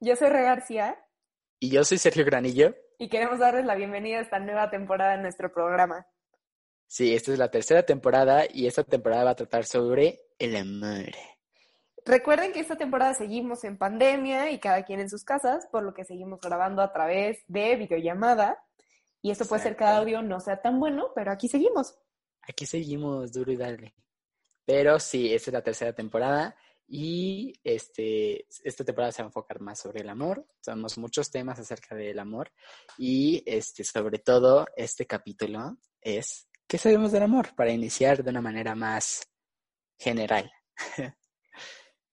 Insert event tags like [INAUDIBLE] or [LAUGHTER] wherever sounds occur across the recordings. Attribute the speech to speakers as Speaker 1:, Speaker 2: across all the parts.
Speaker 1: Yo soy Re García
Speaker 2: Y yo soy Sergio Granillo.
Speaker 1: y queremos darles la bienvenida a esta nueva temporada de nuestro programa.
Speaker 2: Sí, esta es la tercera temporada y esta temporada va a tratar sobre el amor.
Speaker 1: Recuerden que esta temporada seguimos en pandemia y cada quien en sus casas, por lo que seguimos grabando a través de videollamada. Y esto puede ser que el
Speaker 2: Exacto.
Speaker 1: audio no sea tan bueno, pero aquí seguimos.
Speaker 2: Aquí seguimos duro y dale. Pero sí, esta es la tercera temporada y este, esta temporada se va a enfocar más sobre el amor. Tenemos muchos temas acerca del amor y este, sobre todo este capítulo es ¿qué sabemos del amor? Para iniciar de una manera más general. [LAUGHS]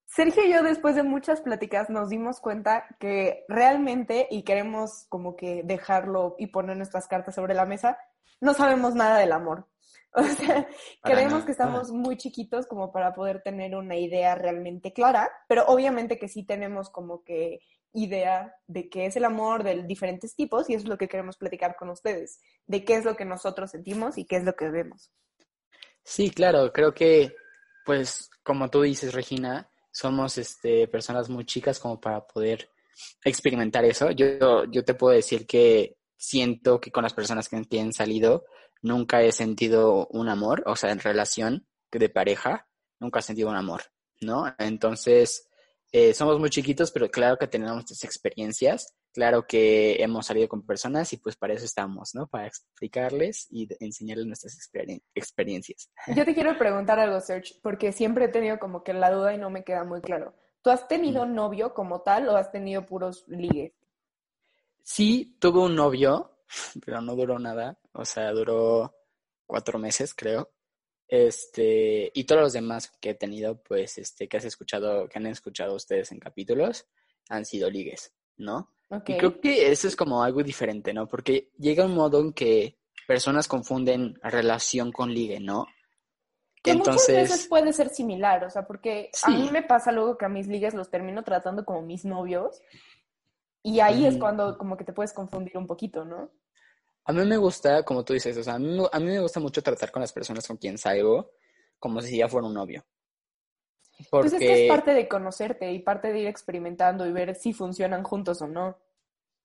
Speaker 1: Sergio y yo, después de muchas pláticas, nos dimos cuenta que realmente, y queremos como que dejarlo y poner nuestras cartas sobre la mesa, no sabemos nada del amor. [LAUGHS] O sea, creemos que estamos muy chiquitos como para poder tener una idea realmente clara, pero obviamente que sí tenemos como que idea de qué es el amor de diferentes tipos y eso es lo que queremos platicar con ustedes, de qué es lo que nosotros sentimos y qué es lo que vemos.
Speaker 2: Sí, claro, creo que, pues, como tú dices, Regina, somos este, personas muy chicas como para poder experimentar eso. Yo, yo te puedo decir que siento que con las personas que me han salido, nunca he sentido un amor, o sea, en relación de pareja, nunca he sentido un amor, ¿no? Entonces, eh, somos muy chiquitos, pero claro que tenemos nuestras experiencias, claro que hemos salido con personas y pues para eso estamos, ¿no? Para explicarles y enseñarles nuestras experien- experiencias.
Speaker 1: Yo te quiero preguntar algo, Serge, porque siempre he tenido como que la duda y no me queda muy claro. ¿Tú has tenido novio como tal o has tenido puros ligues?
Speaker 2: Sí, tuve un novio, pero no duró nada. O sea, duró cuatro meses, creo. Este, y todos los demás que he tenido, pues, este, que has escuchado, que han escuchado ustedes en capítulos, han sido ligues, ¿no?
Speaker 1: Ok.
Speaker 2: Y creo que eso es como algo diferente, ¿no? Porque llega un modo en que personas confunden relación con ligue, ¿no?
Speaker 1: Que muchas veces
Speaker 2: Entonces,
Speaker 1: puede ser similar, o sea, porque a mí me pasa luego que a mis ligues los termino tratando como mis novios y ahí es cuando como que te puedes confundir un poquito, ¿no?
Speaker 2: A mí me gusta, como tú dices, o sea, a mí, a mí me gusta mucho tratar con las personas con quien salgo como si ya fuera un novio.
Speaker 1: Pues es que
Speaker 2: Porque
Speaker 1: es parte de conocerte y parte de ir experimentando y ver si funcionan juntos o no.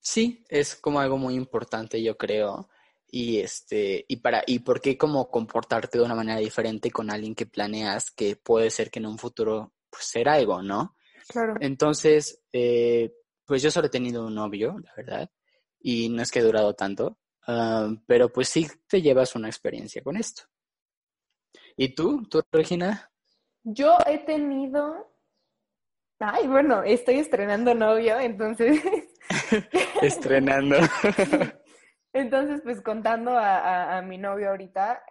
Speaker 2: sí, es como algo muy importante, yo creo. Y este, y para, y por qué como comportarte de una manera diferente con alguien que planeas que puede ser que en un futuro pues ser algo, ¿no?
Speaker 1: Claro.
Speaker 2: Entonces, eh, pues yo solo he tenido un novio, la verdad, y no es que he durado tanto, ah, pero pues sí te llevas una experiencia con esto. ¿Y tú, tú, Regina?
Speaker 1: Yo he tenido... Ay, bueno, estoy estrenando novio, entonces... [LAUGHS]
Speaker 2: Estrenando. [LAUGHS]
Speaker 1: Entonces, pues contando a, a- a mi novio ahorita,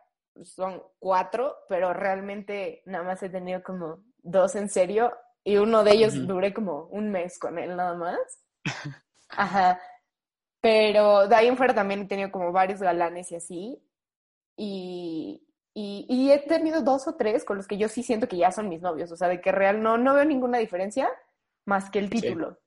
Speaker 1: son cuatro, pero realmente nada más he tenido como dos en serio y uno de ellos
Speaker 2: Ujú.
Speaker 1: duré como un mes con él nada más. Ajá. Pero de ahí en fuera también he tenido como varios galanes y así. Y, y, y he tenido dos o tres con los que yo sí siento que ya son mis novios. O sea, de que real no, no veo ninguna diferencia más que el
Speaker 2: Sí.
Speaker 1: título.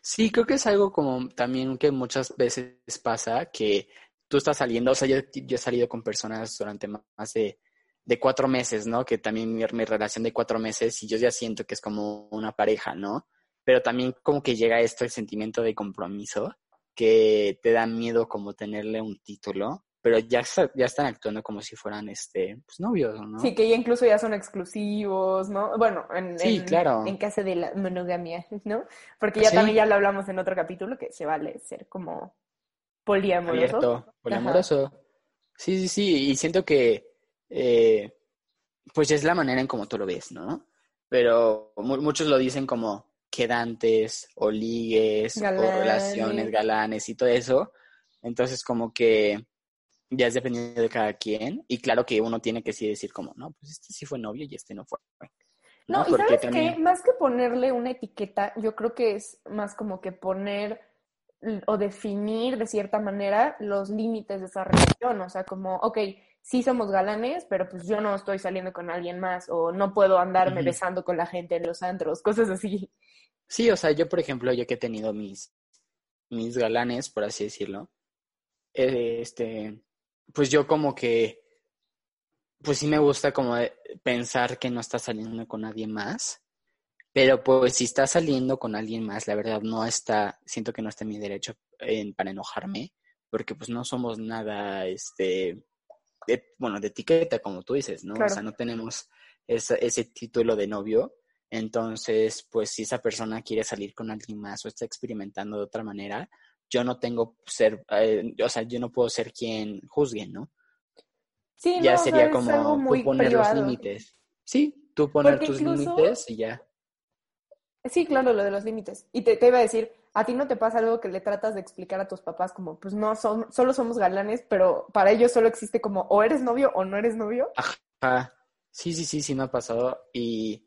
Speaker 2: Sí, creo que es algo como también que muchas veces pasa que tú estás saliendo, o sea, yo, yo he salido con personas durante más de, de cuatro meses, ¿no? Que también mi, mi relación de cuatro meses y yo ya siento que es como una pareja, ¿no? Pero también como que llega esto el sentimiento de compromiso que te da miedo como tenerle un título, pero ya, está- ya están actuando como si fueran este, pues, novios, ¿no?
Speaker 1: Sí, que ya incluso ya son exclusivos, ¿no? Bueno, en,
Speaker 2: Sí,
Speaker 1: en,
Speaker 2: claro.
Speaker 1: en caso de la monogamia, ¿no? Porque ya
Speaker 2: Sí.
Speaker 1: también ya lo hablamos en otro capítulo, que se vale ser como poliamoroso.
Speaker 2: abierto, poliamoroso. Sí, sí, sí, y siento que eh, pues es la manera en como tú lo ves, ¿no? Pero mu- muchos lo dicen como quedantes o ligues o relaciones, galanes y todo eso. Entonces como que ya es dependiendo de cada quien y claro que uno tiene que sí decir como, no, pues este sí fue novio y este no fue. ¿no?
Speaker 1: No, y
Speaker 2: Porque
Speaker 1: sabes
Speaker 2: también-
Speaker 1: qué, más que ponerle una etiqueta, yo creo que es más como que poner o definir de cierta manera los límites de esa relación, o sea, como, ok, sí somos galanes, pero pues yo no estoy saliendo con alguien más, o no puedo andarme besando con la gente en los antros, cosas así.
Speaker 2: Sí, o sea, yo, por ejemplo, yo que he tenido mis, mis galanes, por así decirlo, eh, este, pues yo como que, pues sí me gusta como pensar que no estás saliendo con nadie más, pero pues si estás saliendo con alguien más, la verdad no está, siento que no está en mi derecho en- para enojarme, porque pues no somos nada, este, de- bueno, de etiqueta, como tú dices, ¿no? O sea, no tenemos esa- ese título de novio. Entonces, pues si esa persona quiere salir con alguien más o está experimentando de otra manera, yo no tengo ser, eh, o sea, yo no puedo ser quien juzgue, ¿no?
Speaker 1: Sí,
Speaker 2: Ya
Speaker 1: no, o sea,
Speaker 2: sería como tú poner
Speaker 1: privado.
Speaker 2: los límites. Sí, tú poner
Speaker 1: Porque
Speaker 2: tus
Speaker 1: incluso-
Speaker 2: límites y ya.
Speaker 1: Sí, claro, lo de los límites. Y te, te iba a decir, ¿a ti no te pasa algo que le tratas de explicar a tus papás como, pues no, son, solo somos galanes, pero para ellos solo existe como o eres novio o no eres novio?
Speaker 2: Ajá. Sí, sí, sí, sí me ha pasado. Y,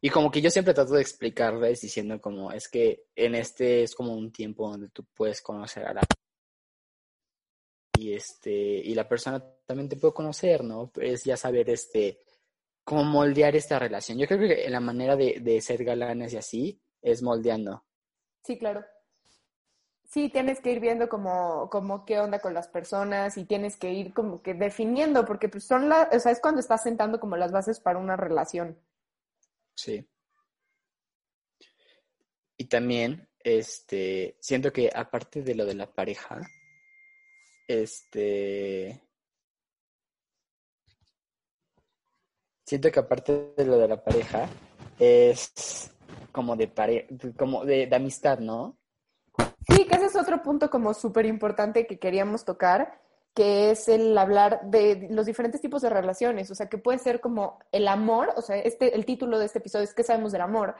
Speaker 2: y como que yo siempre trato de explicarles diciendo como, es que en este es como un tiempo donde tú puedes conocer a la y este, y la persona también te puede conocer, ¿no? Es ya saber este cómo moldear esta relación. Yo creo que la manera de, de ser galanes y así es moldeando.
Speaker 1: Sí, claro. Sí, tienes que ir viendo como, como qué onda con las personas y tienes que ir como que definiendo, porque pues son las, o sea, es cuando estás sentando como las bases para una relación.
Speaker 2: Sí. Y también, este, siento que aparte de lo de la pareja, este, siento que aparte de lo de la pareja, es como de pare, como de, amistad, ¿no?
Speaker 1: Sí, que ese es otro punto como súper importante que queríamos tocar, que es el hablar de los diferentes tipos de relaciones, o sea, que puede ser como el amor, o sea, este, el título de este episodio es ¿Qué sabemos del amor?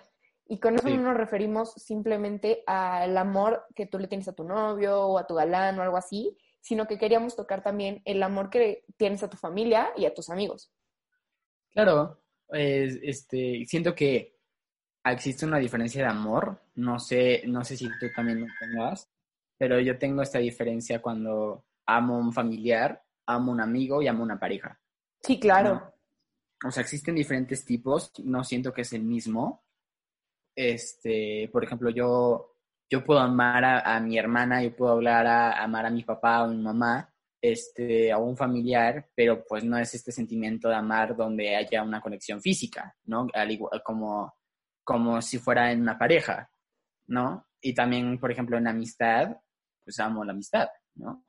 Speaker 1: Y con eso
Speaker 2: Sí.
Speaker 1: no nos referimos simplemente al amor que tú le tienes a tu novio o a tu galán o algo así, sino que queríamos tocar también el amor que tienes a tu familia y a tus amigos.
Speaker 2: Claro, es- este, siento que existe una diferencia de amor. No sé, no sé si tú también lo tengas, pero yo tengo esta diferencia cuando amo a un familiar, amo a un amigo y amo a una pareja.
Speaker 1: Sí, claro.
Speaker 2: ¿no? O sea, existen diferentes tipos, no siento que es el mismo. Este, por ejemplo, yo, yo puedo amar a, a mi hermana, yo puedo hablar a, amar a mi papá o a mi mamá, este, a un familiar, pero pues no es este sentimiento de amar donde haya una conexión física, ¿no? Al igual como, como si fuera en una pareja, ¿no? Y también, por ejemplo, en amistad, pues amo la amistad, ¿no?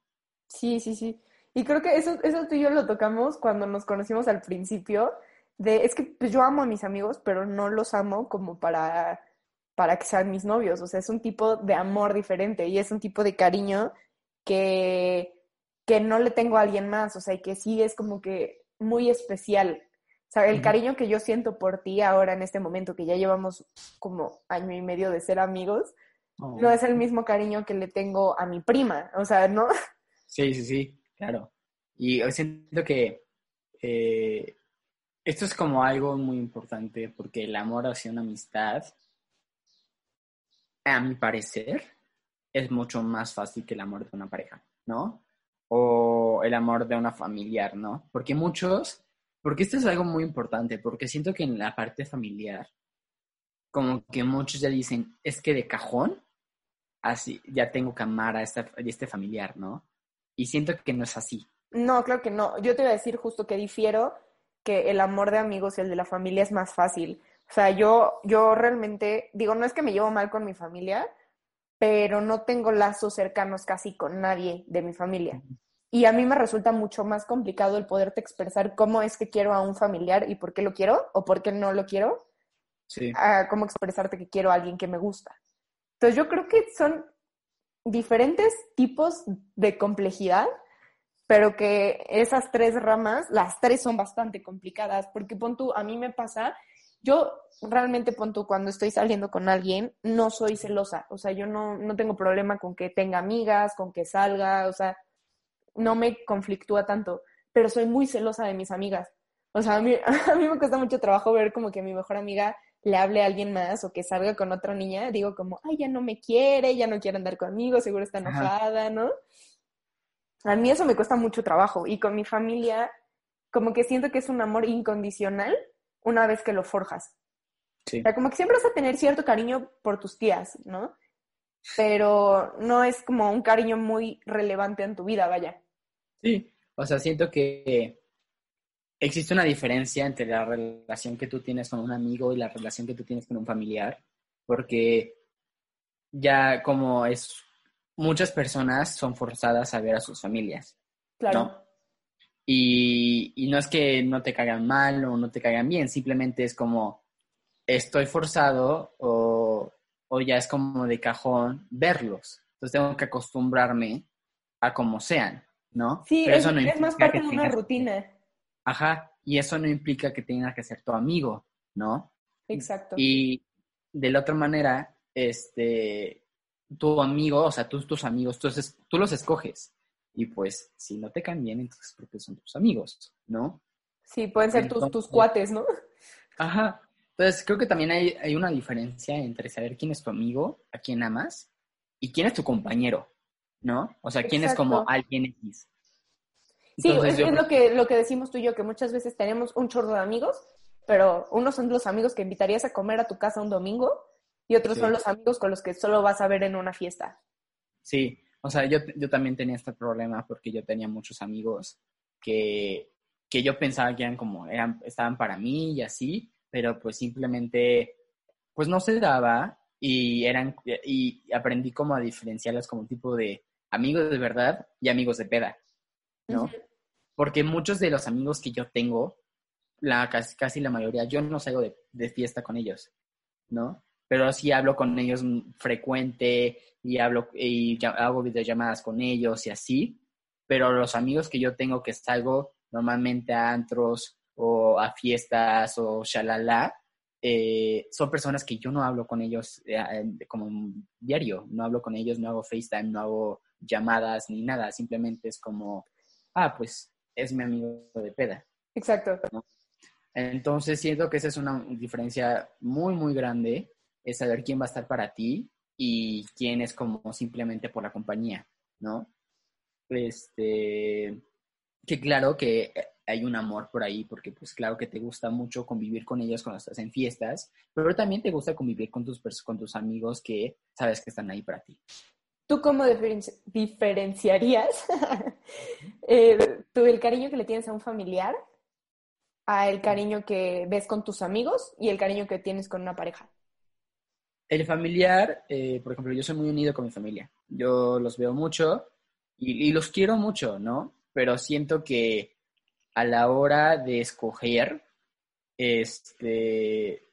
Speaker 1: Sí, sí, sí. Y creo que eso, eso tú y yo lo tocamos cuando nos conocimos al principio, de, es que pues, yo amo a mis amigos, pero no los amo como para, para que sean mis novios. O sea, es un tipo de amor diferente y es un tipo de cariño que, que no le tengo a alguien más. O sea, y que sí es como que muy especial. O sea, el cariño que yo siento por ti ahora en este momento, que ya llevamos como año y medio de ser amigos, no es el mismo cariño que le tengo a mi prima. O sea, ¿no?
Speaker 2: Sí, sí, sí, claro. Y yo siento que eh, esto es como algo muy importante porque el amor hacia una amistad, a mi parecer, es mucho más fácil que el amor de una pareja, ¿no? O el amor de una familiar, ¿no? Porque muchos, porque esto es algo muy importante, porque siento que en la parte familiar, como que muchos ya dicen, es que de cajón, así, ya tengo que amar a, esta, a este familiar, ¿no? Y siento que no es así.
Speaker 1: No, claro que no. Yo te iba a decir justo que difiero que el amor de amigos y el de la familia es más fácil. O sea, yo, yo realmente, digo, no es que me llevo mal con mi familia, pero no tengo lazos cercanos casi con nadie de mi familia. Y a mí me resulta mucho más complicado el poderte expresar cómo es que quiero a un familiar y por qué lo quiero o por qué no lo quiero,
Speaker 2: Sí.
Speaker 1: a cómo expresarte que quiero a alguien que me gusta. Entonces yo creo que son diferentes tipos de complejidad, pero que esas tres ramas, las tres son bastante complicadas, porque pon tú, a mí me pasa, yo realmente pon tú, cuando estoy saliendo con alguien, no soy celosa, o sea, yo no, no tengo problema con que tenga amigas, con que salga, o sea, no me conflictúa tanto, pero soy muy celosa de mis amigas. O sea, a mí, [LAUGHS] a mí me cuesta mucho trabajo ver como que mi mejor amiga le hable a alguien más o que salga con otra niña. Digo como, ay, ya no me quiere, ya no quiere andar conmigo, seguro está
Speaker 2: Ajá.
Speaker 1: enojada, ¿no? A mí eso me cuesta mucho trabajo. Y con mi familia, como que siento que es un amor incondicional una vez que lo forjas.
Speaker 2: Sí.
Speaker 1: O sea, como que siempre vas a tener cierto cariño por tus tías, ¿no? Pero no es como un cariño muy relevante en tu vida, vaya.
Speaker 2: Sí, o sea, siento que existe una diferencia entre la relación que tú tienes con un amigo y la relación que tú tienes con un familiar, porque ya como es, muchas personas son forzadas a ver a sus familias,
Speaker 1: Claro.
Speaker 2: ¿no? Y, y no es que no te caigan mal o no te caigan bien, simplemente es como estoy forzado o, o ya es como de cajón verlos. Entonces tengo que acostumbrarme a como sean, ¿no?
Speaker 1: Sí,
Speaker 2: Pero
Speaker 1: es,
Speaker 2: eso no
Speaker 1: es más parte de una rutina.
Speaker 2: Ajá, y eso no implica que tenga que ser tu amigo, ¿no?
Speaker 1: Exacto.
Speaker 2: Y de la otra manera, este, tu amigo, o sea, tú, tus amigos, tú, es- tú los escoges. Y pues, si no te caen bien, entonces porque son tus amigos, ¿no?
Speaker 1: Sí, pueden ser tus, tus
Speaker 2: Entonces-
Speaker 1: cuates, ¿no? [LAUGHS]
Speaker 2: Ajá. Entonces, creo que también hay, hay una diferencia entre saber quién es tu amigo, a quién amas, y quién es tu compañero, ¿no? O sea, quién es como alguien X.
Speaker 1: Sí,
Speaker 2: Entonces,
Speaker 1: es,
Speaker 2: yo
Speaker 1: es
Speaker 2: creo-
Speaker 1: lo que, lo que decimos tú y yo, que muchas veces tenemos un chorro de amigos, pero unos son los amigos que invitarías a comer a tu casa un domingo y otros
Speaker 2: Sí.
Speaker 1: son los amigos con los que solo vas a ver en una fiesta.
Speaker 2: Sí, o sea, yo, yo también tenía este problema porque yo tenía muchos amigos que, que yo pensaba que eran como, eran, estaban para mí y así, pero pues simplemente, pues no se daba y eran, y aprendí como a diferenciarlos como tipo de amigos de verdad y amigos de peda, ¿no?
Speaker 1: Ujú.
Speaker 2: Porque muchos de los amigos que yo tengo, la, casi, la mayoría, yo no salgo de, de fiesta con ellos, ¿no? Pero sí hablo con ellos frecuente y hablo y ya- hago videollamadas con ellos y así. Pero los amigos que yo tengo que salgo normalmente a antros o a fiestas o shalala, eh, son personas que yo no hablo con ellos eh, como diario, no hablo con ellos, no hago FaceTime, no hago llamadas ni nada, simplemente es como, ah, pues es mi amigo de peda.
Speaker 1: Exacto.
Speaker 2: Entonces siento que esa es una diferencia muy, muy grande, es saber quién va a estar para ti y quién es como simplemente por la compañía, ¿no? Este, que claro que hay un amor por ahí, porque pues claro que te gusta mucho convivir con ellos cuando estás en fiestas, pero también te gusta convivir con tus, con tus amigos que sabes que están ahí para ti.
Speaker 1: ¿Tú cómo diferenci- diferenciarías [LAUGHS] tú el cariño que le tienes a un familiar a el cariño que ves con tus amigos y el cariño que tienes con una pareja?
Speaker 2: El familiar, eh, por ejemplo, yo soy muy unido con mi familia. Yo los veo mucho y, y los quiero mucho, ¿no? Pero siento que a la hora de escoger, este,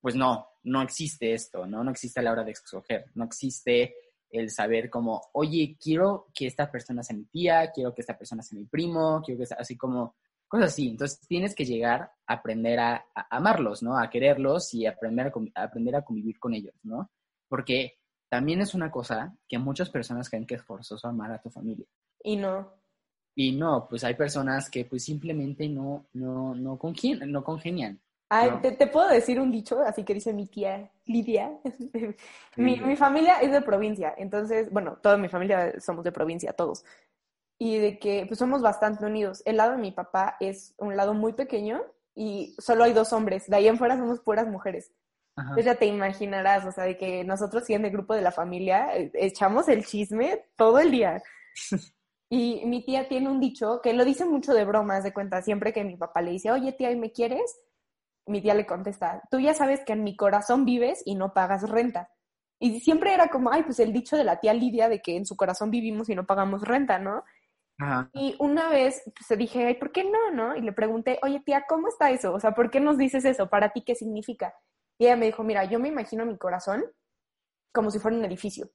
Speaker 2: pues no, no existe esto, ¿no? No existe a la hora de escoger, no existe el saber como, oye, quiero que esta persona sea mi tía, quiero que esta persona sea mi primo, quiero que sea así como, cosas así. Entonces tienes que llegar a aprender a, a amarlos, ¿no? A quererlos y aprender a, aprender a convivir con ellos, ¿no? Porque también es una cosa que muchas personas creen que es forzoso amar a tu familia.
Speaker 1: Y no.
Speaker 2: Y no, pues hay personas que pues simplemente no, no, no, congien- no congenian.
Speaker 1: Ay,
Speaker 2: No.
Speaker 1: te, te puedo decir un dicho, así que dice mi tía Lidia. [LAUGHS] mi, mi familia es de provincia, entonces, bueno, toda mi familia somos de provincia, todos. Y de que pues somos bastante unidos. El lado de mi papá es un lado muy pequeño y solo hay dos hombres. De ahí en fuera somos puras mujeres.
Speaker 2: Ajá.
Speaker 1: Entonces ya te imaginarás, o sea, de que nosotros sí en el grupo de la familia eh, echamos el chisme todo el día. [LAUGHS] Y mi tía tiene un dicho que lo dice mucho de bromas, de cuenta, siempre que mi papá le dice, oye tía, ¿y me quieres? Mi tía le contesta, tú ya sabes que en mi corazón vives y no pagas renta. Y siempre era como, ay, pues el dicho de la tía Lidia de que en su corazón vivimos y no pagamos renta, ¿no?
Speaker 2: Ajá.
Speaker 1: Y una vez pues, dije, ay, ¿por qué no, no? Y le pregunté, oye, tía, ¿cómo está eso? O sea, ¿por qué nos dices eso? ¿Para ti qué significa? Y ella me dijo, mira, yo me imagino mi corazón como si fuera un edificio.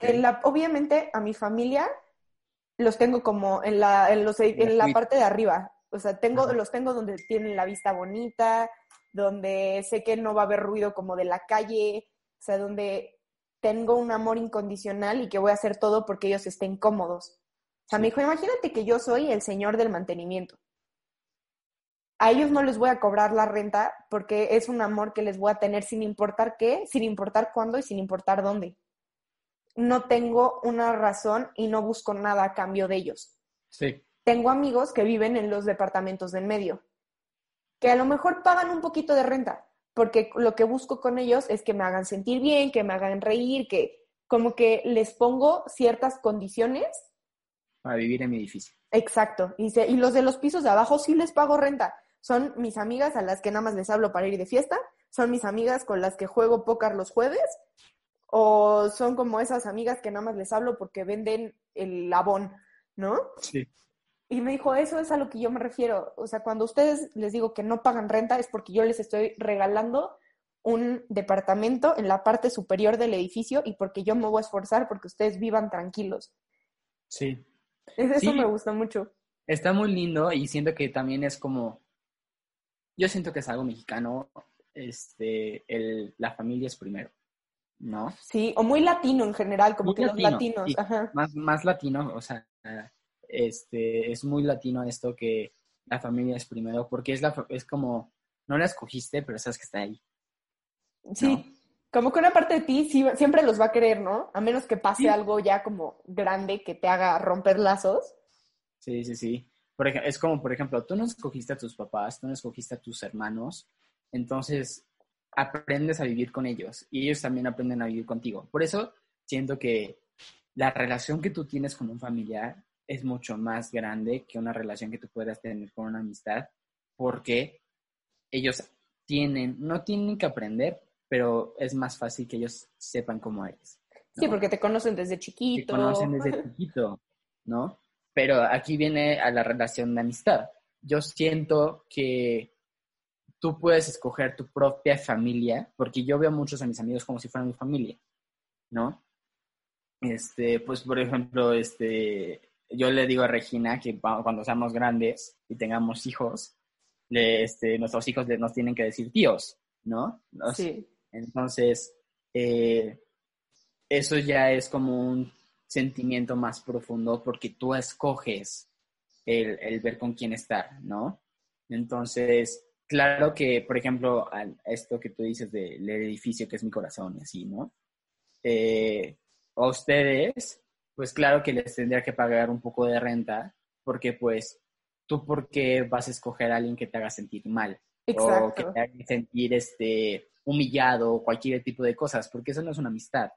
Speaker 1: En la- obviamente a mi familia los tengo como en la, en los, en la parte de arriba. O sea, tengo,
Speaker 2: Ajá.
Speaker 1: los tengo donde tienen la vista bonita, donde sé que no va a haber ruido como de la calle, o sea, donde tengo un amor incondicional y que voy a hacer todo porque ellos estén cómodos. O sea,
Speaker 2: Sí.
Speaker 1: me dijo, imagínate que yo soy el señor del mantenimiento. a ellos no les voy a cobrar la renta porque es un amor que les voy a tener sin importar qué, sin importar cuándo y sin importar dónde. No tengo una razón y no busco nada a cambio de ellos.
Speaker 2: Sí.
Speaker 1: Tengo amigos que viven en los departamentos del medio, que a lo mejor pagan un poquito de renta, porque lo que busco con ellos es que me hagan sentir bien, que me hagan reír, que como que les pongo ciertas condiciones.
Speaker 2: Para vivir en mi edificio.
Speaker 1: Exacto. Y, se- y los de los pisos de abajo sí les pago renta. Son mis amigas a las que nada más les hablo para ir de fiesta, son mis amigas con las que juego póker los jueves, o son como esas amigas que nada más les hablo porque venden el labón, ¿no?
Speaker 2: Sí.
Speaker 1: Y me dijo, eso es a lo que yo me refiero. O sea, cuando ustedes les digo que no pagan renta es porque yo les estoy regalando un departamento en la parte superior del edificio y porque yo me voy a esforzar porque ustedes vivan tranquilos.
Speaker 2: Sí.
Speaker 1: Eso
Speaker 2: Sí.
Speaker 1: me gusta mucho.
Speaker 2: Está muy lindo y siento que también es como, yo siento que es algo mexicano, este, el, la familia es primero, ¿no?
Speaker 1: Sí, o muy latino en general, como
Speaker 2: Muy
Speaker 1: que
Speaker 2: latino,
Speaker 1: los latinos.
Speaker 2: sí.
Speaker 1: Ajá.
Speaker 2: Más, más latino, o sea, este, es muy latino esto que la familia es primero, porque es, la, es como, no la escogiste, pero sabes que está ahí.
Speaker 1: Sí,
Speaker 2: ¿no?
Speaker 1: como que una parte de ti sí- siempre los va a querer, ¿no? A menos que pase
Speaker 2: Sí.
Speaker 1: algo ya como grande que te haga romper lazos.
Speaker 2: Sí, sí, sí. Por ej- es como, por ejemplo, tú no escogiste a tus papás, tú no escogiste a tus hermanos, entonces aprendes a vivir con ellos y ellos también aprenden a vivir contigo. Por eso siento que la relación que tú tienes con un familiar es mucho más grande que una relación que tú puedas tener con una amistad, porque ellos tienen, no tienen que aprender, pero es más fácil que ellos sepan cómo eres.
Speaker 1: Sí, porque te conocen desde
Speaker 2: te
Speaker 1: chiquito.
Speaker 2: conocen desde [LAUGHS] chiquito, ¿no? Pero aquí viene a la relación de amistad. Yo siento que tú puedes escoger tu propia familia, porque yo veo muchos a mis amigos como si fueran mi familia, ¿no? Este, pues por ejemplo, este, yo le digo a Regina que cuando seamos grandes y tengamos hijos, le- este, nuestros hijos le- nos tienen que decir tíos, ¿no? Nos-
Speaker 1: Sí.
Speaker 2: entonces, eh, eso ya es como un sentimiento más profundo porque tú escoges el, el ver con quién estar, ¿no? Entonces, claro que, por ejemplo, esto que tú dices del edificio que es mi corazón y así, ¿no? Eh, a ustedes, pues claro que les tendría que pagar un poco de renta porque pues tú por qué vas a escoger a alguien que te haga sentir mal o que
Speaker 1: Exacto.
Speaker 2: te haga sentir este, humillado o cualquier tipo de cosas, porque eso no es una amistad,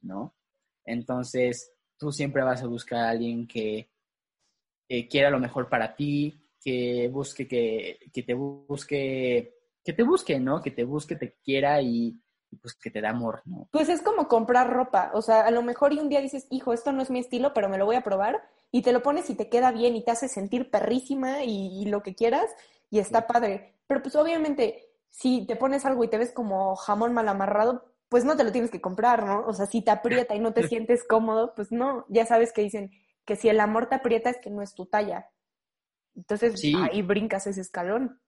Speaker 2: ¿no? Entonces, tú siempre vas a buscar a alguien que eh, quiera lo mejor para ti, que busque, que, que te busque, que te busque, ¿no? Que te busque, te quiera y, pues que te da amor, ¿no?
Speaker 1: Pues es como comprar ropa. O sea, a lo mejor y un día dices, hijo, esto no es mi estilo, pero me lo voy a probar. Y te lo pones y te queda bien y te hace sentir perrísima y, y lo que quieras. Y está padre. Pero pues obviamente, si te pones algo y te ves como jamón mal amarrado, pues no te lo tienes que comprar, ¿no? O sea, si te aprieta y no te [LAUGHS] sientes cómodo, pues no. Ya sabes que dicen que si el amor te aprieta es que no es tu talla. Entonces
Speaker 2: Sí.
Speaker 1: ahí brincas ese escalón.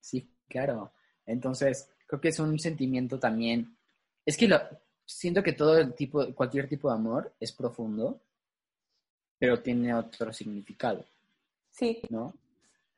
Speaker 2: Sí, claro. Entonces, creo que es un sentimiento también. Es que lo, siento que todo el tipo, cualquier tipo de amor es profundo, pero tiene otro significado,
Speaker 1: Sí.
Speaker 2: ¿no?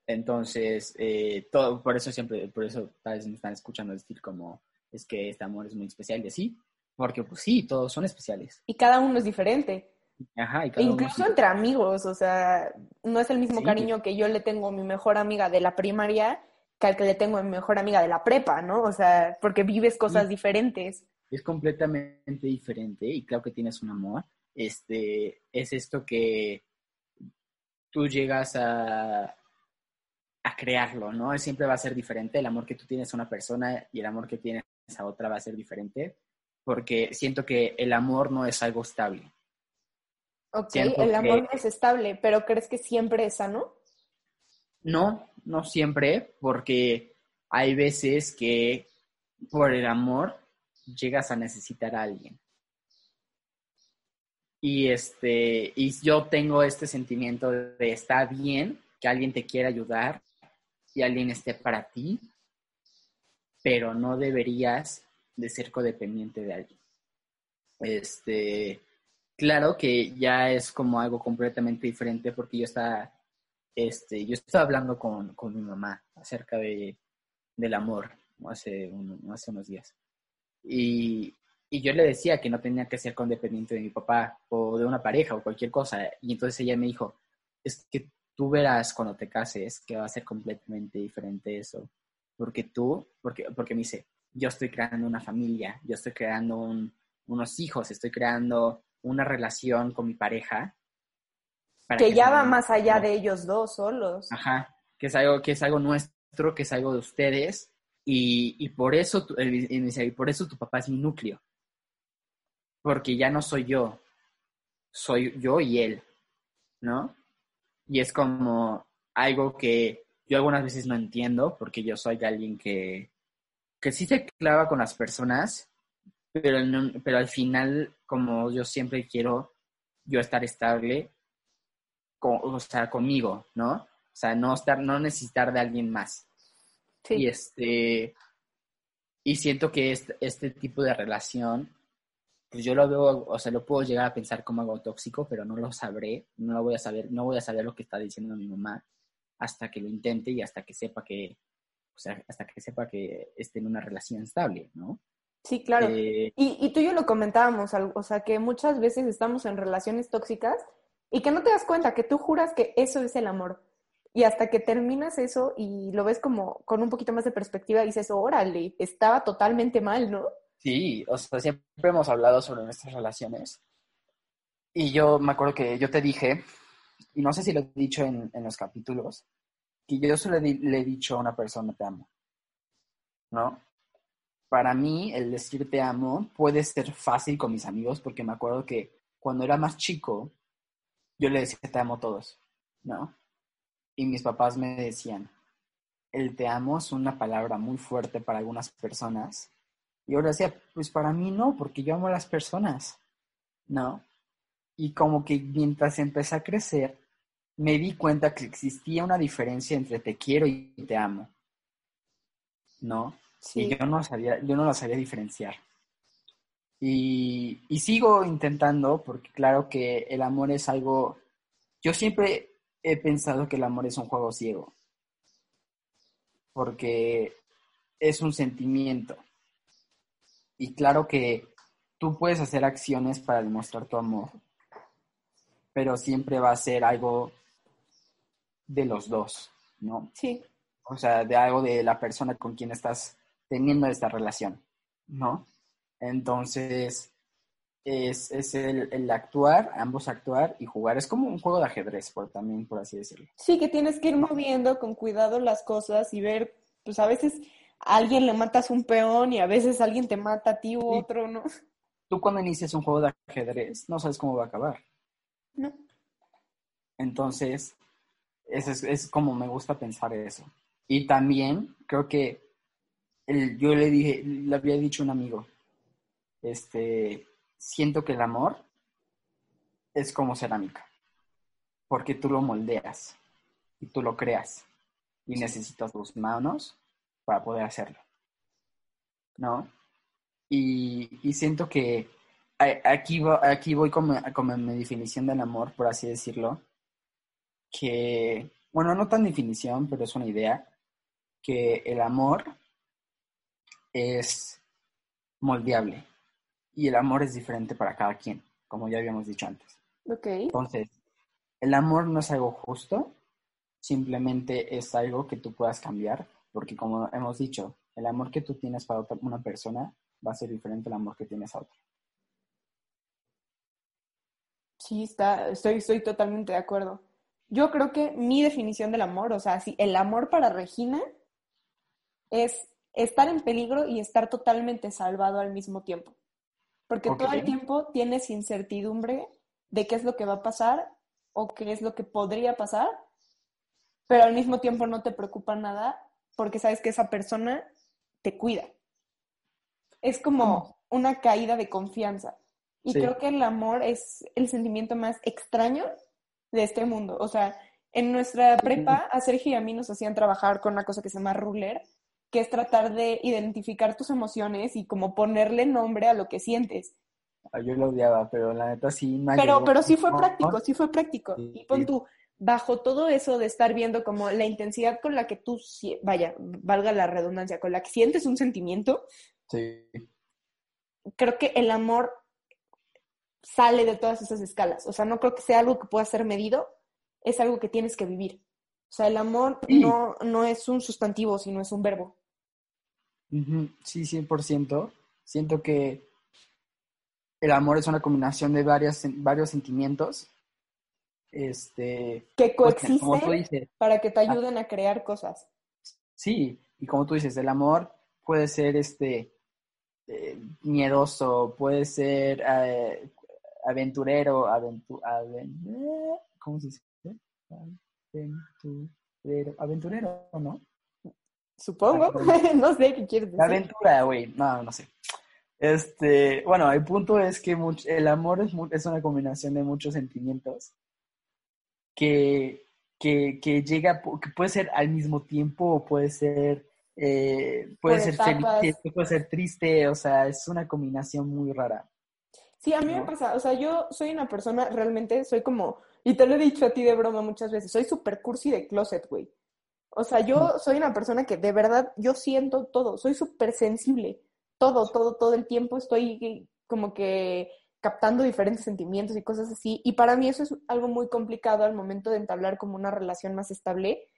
Speaker 2: Entonces, eh, todo, por eso siempre, por eso tal vez me están escuchando decir como es que este amor es muy especial y así, porque pues sí, todos son especiales.
Speaker 1: Y cada uno es diferente.
Speaker 2: Ajá, y
Speaker 1: E
Speaker 2: cada uno
Speaker 1: incluso
Speaker 2: es-
Speaker 1: entre amigos, o sea, no es el mismo
Speaker 2: Sí.
Speaker 1: cariño que yo le tengo a mi mejor amiga de la primaria que al que le tengo a mi mejor amiga de la prepa, ¿no? O sea, porque vives cosas
Speaker 2: Sí.
Speaker 1: diferentes.
Speaker 2: es completamente diferente y claro que tienes un amor. Este, es esto que tú llegas a, a crearlo, ¿no? Siempre va a ser diferente. El amor que tú tienes a una persona y el amor que tienes a otra va a ser diferente porque siento que el amor no es algo estable.
Speaker 1: Ok,
Speaker 2: Siento
Speaker 1: el amor
Speaker 2: que-
Speaker 1: no es estable, pero ¿crees que siempre es sano?
Speaker 2: No, no siempre, porque hay veces que por el amor llegas a necesitar a alguien. Y este, y yo tengo este sentimiento de está bien que alguien te quiera ayudar y alguien esté para ti, pero no deberías de ser codependiente de alguien. Este, claro que ya es como algo completamente diferente porque yo estaba este, yo estaba hablando con, con mi mamá acerca de, del amor hace, hace unos días. Y, y yo le decía que no tenía que ser condependiente de mi papá o de una pareja o cualquier cosa. Y entonces ella me dijo, es que tú verás cuando te cases que va a ser completamente diferente eso. Porque tú, porque, porque me dice, yo estoy creando una familia, yo estoy creando un- unos hijos, estoy creando una relación con mi pareja.
Speaker 1: Que ya va más allá de ellos dos solos.
Speaker 2: Ajá, que es algo, que es algo nuestro, que es algo de ustedes, y, y por eso tu, y por eso tu papá es mi núcleo. Porque ya no soy yo, soy yo y él, ¿no? Y es como algo que yo algunas veces no entiendo, porque yo soy alguien que, que sí se clava con las personas, pero, no- pero al final, como yo siempre quiero yo estar estable, con- o sea, conmigo, ¿no? O sea, no estar, no necesitar de alguien más.
Speaker 1: Sí.
Speaker 2: Y este, y siento que este, este tipo de relación, pues yo lo veo, o sea, lo puedo llegar a pensar como algo tóxico, pero no lo sabré, no lo voy a saber, no voy a saber lo que está diciendo mi mamá hasta que lo intente y hasta que sepa que, o sea, hasta que sepa que esté en una relación estable, ¿no?
Speaker 1: Sí, claro.
Speaker 2: Eh,
Speaker 1: Y, y tú y yo lo comentábamos, o sea, que muchas veces estamos en relaciones tóxicas y que no te das cuenta, que tú juras que eso es el amor. Y hasta que terminas eso y lo ves como con un poquito más de perspectiva, dices, órale, estaba totalmente mal, ¿no?
Speaker 2: Sí, o sea, siempre hemos hablado sobre nuestras relaciones. Y yo me acuerdo que yo te dije, y no sé si lo he dicho en, en los capítulos, que yo solo le, le he dicho a una persona te amo. ¿No? Para mí, el decir te amo puede ser fácil con mis amigos, porque me acuerdo que cuando era más chico, yo le decía te amo todos, ¿no? Y mis papás me decían, el te amo es una palabra muy fuerte para algunas personas. Y ahora decía, pues para mí no, porque yo amo a las personas, ¿no? Y como que mientras empecé a crecer, me di cuenta que existía una diferencia entre te quiero y te amo, ¿no?
Speaker 1: Sí.
Speaker 2: Y yo no sabía, yo no la sabía diferenciar. Y, y sigo intentando, porque claro que el amor es algo, yo siempre he pensado que el amor es un juego ciego, porque es un sentimiento. Y claro que tú puedes hacer acciones para demostrar tu amor, pero siempre va a ser algo de los dos, ¿no?
Speaker 1: Sí,
Speaker 2: O sea, de algo de la persona con quien estás teniendo esta relación, ¿no? Entonces, es, es el, el actuar, ambos actuar y jugar. Es como un juego de ajedrez, por, también, por así decirlo.
Speaker 1: sí que tienes que ir moviendo con cuidado las cosas y ver, pues a veces a alguien le matas un peón y a veces alguien te mata a ti u otro, ¿no?
Speaker 2: Tú cuando inicias un juego de ajedrez, no sabes cómo va a acabar.
Speaker 1: No.
Speaker 2: Entonces, eso es, es como me gusta pensar eso. Y también creo que el- yo le dije, le había dicho a un amigo, este, siento que el amor es como cerámica, porque tú lo moldeas y tú lo creas y necesitas tus manos para poder hacerlo, ¿no? Y, y siento que aquí, aquí voy como, como mi definición del amor, por así decirlo, que, bueno, no tan definición, pero es una idea, que el amor es moldeable y el amor es diferente para cada quien, como ya habíamos dicho antes.
Speaker 1: Ok.
Speaker 2: Entonces, el amor no es algo justo, simplemente es algo que tú puedas cambiar, porque como hemos dicho, el amor que tú tienes para otra- una persona va a ser diferente al amor que tienes a otra.
Speaker 1: Sí, está, estoy, estoy totalmente de acuerdo. Yo creo que mi definición del amor, o sea, sí, el amor para Regina es estar en peligro y estar totalmente salvado al mismo tiempo. Porque todo el tiempo tienes incertidumbre de qué es lo que va a pasar o qué es lo que podría pasar, pero al mismo tiempo no te preocupa nada porque sabes que esa persona te cuida. Es como una caída de confianza. Y
Speaker 2: Sí.
Speaker 1: creo que el amor es el sentimiento más extraño de este mundo. O sea, en nuestra prepa, a Sergio y a mí nos hacían trabajar con una cosa que se llama ruler, que es tratar de identificar tus emociones y como ponerle nombre a lo que sientes.
Speaker 2: Ah, Yo lo odiaba, pero la neta sí me
Speaker 1: Pero, pero sí fue práctico, sí fue práctico.
Speaker 2: Sí,
Speaker 1: Y pon tú, bajo todo eso de estar viendo como la intensidad con la que tú, vaya, valga la redundancia, con la que sientes un sentimiento,
Speaker 3: Sí.
Speaker 1: creo que el amor sale de todas esas escalas. O sea, no creo que sea algo que pueda ser medido, es algo que tienes que vivir. O sea, el amor
Speaker 2: Sí.
Speaker 1: no, no es un sustantivo, sino es un verbo.
Speaker 2: Sí, 100%. Siento que el amor es una combinación de varias, varios sentimientos. Este,
Speaker 1: Que
Speaker 2: pues, como tú
Speaker 1: coexisten
Speaker 2: dices,
Speaker 1: para que te ayuden a crear cosas.
Speaker 2: sí, y como tú dices, el amor puede ser este eh, miedoso, puede ser eh, aventurero, aventu- aven- ¿cómo se dice? Aventurero, aventurero, ¿no?
Speaker 1: Supongo. [LAUGHS] no sé qué quieres
Speaker 2: La
Speaker 1: decir.
Speaker 2: aventura, güey. No, no sé. Este, bueno, el punto es que much- el amor es, una combinación de muchos sentimientos que, que, que llega, que puede ser al mismo tiempo o puede ser, eh, puede
Speaker 1: Por
Speaker 2: ser
Speaker 1: etapas.
Speaker 2: feliz, puede ser triste, o sea, es una combinación muy rara.
Speaker 1: Sí, a mí me pasa, o sea, yo soy una persona, realmente soy como, y te lo he dicho a ti de broma muchas veces, soy super cursi de closet, güey. O sea, yo soy una persona que de verdad, yo siento todo, soy súper sensible, todo, todo, todo el tiempo estoy como que captando diferentes sentimientos y cosas así, y para mí eso es algo muy complicado al momento de entablar como una relación más estable,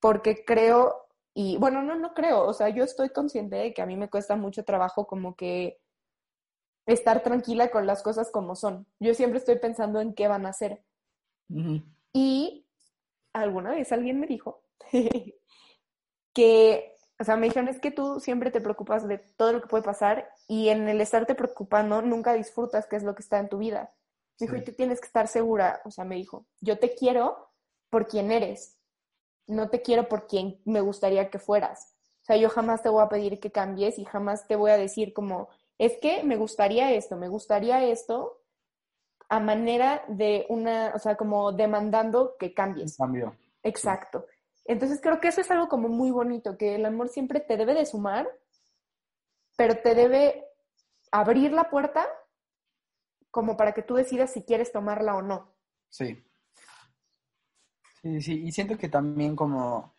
Speaker 1: porque creo, y bueno, no, no creo, o sea, yo estoy consciente de que a mí me cuesta mucho trabajo como que estar tranquila con las cosas como son. Yo siempre estoy pensando en qué van a hacer. Y alguna vez alguien me dijo [LAUGHS] que, o sea, me dijeron, es que tú siempre te preocupas de todo lo que puede pasar y en el estarte preocupando nunca disfrutas qué es lo que está en tu vida. Me dijo,
Speaker 2: Sí.
Speaker 1: y tú tienes que estar segura, o sea, me dijo, yo te quiero por quien eres, no te quiero por quien me gustaría que fueras. O sea, yo jamás te voy a pedir que cambies y jamás te voy a decir como, es que me gustaría esto, me gustaría esto, a manera de una, o sea, como demandando que cambies.
Speaker 2: Cambio.
Speaker 1: Exacto. Entonces creo que eso es algo como muy bonito, que el amor siempre te debe de sumar, pero te debe abrir la puerta como para que tú decidas si quieres tomarla o no.
Speaker 2: Sí. Sí, sí, y siento que también como,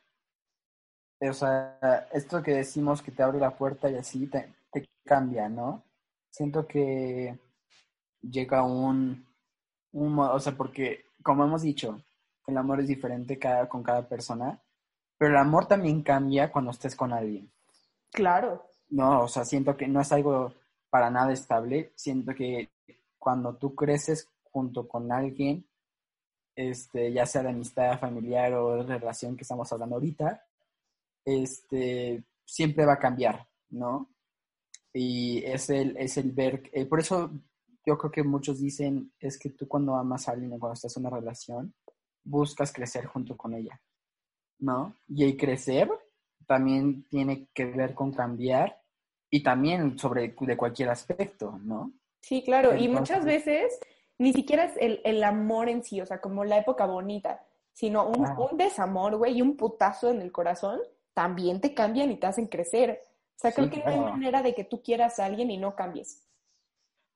Speaker 2: o sea, esto que decimos que te abre la puerta y así te, te cambia, ¿no? Siento que llega un, un, o sea, porque como hemos dicho, el amor es diferente cada, con cada persona, pero el amor también cambia cuando estés con alguien.
Speaker 1: Claro.
Speaker 2: No, o sea, siento que no es algo para nada estable. Siento que cuando tú creces junto con alguien, este, ya sea de amistad familiar o de relación que estamos hablando ahorita, este, siempre va a cambiar, ¿no? Y es el, es el ver, eh, por eso yo creo que muchos dicen, es que tú cuando amas a alguien o cuando estás en una relación, buscas crecer junto con ella, ¿no? Y el crecer también tiene que ver con cambiar y también sobre de cualquier aspecto, ¿no?
Speaker 1: Sí, claro. Y muchas veces ni siquiera es el, el amor en sí, o sea, como la época bonita, sino un,
Speaker 2: Ah.
Speaker 1: un desamor, güey, y un putazo en el corazón, también te cambian y te hacen crecer. O sea, creo
Speaker 2: Sí,
Speaker 1: que no hay manera de que tú quieras a alguien y no cambies.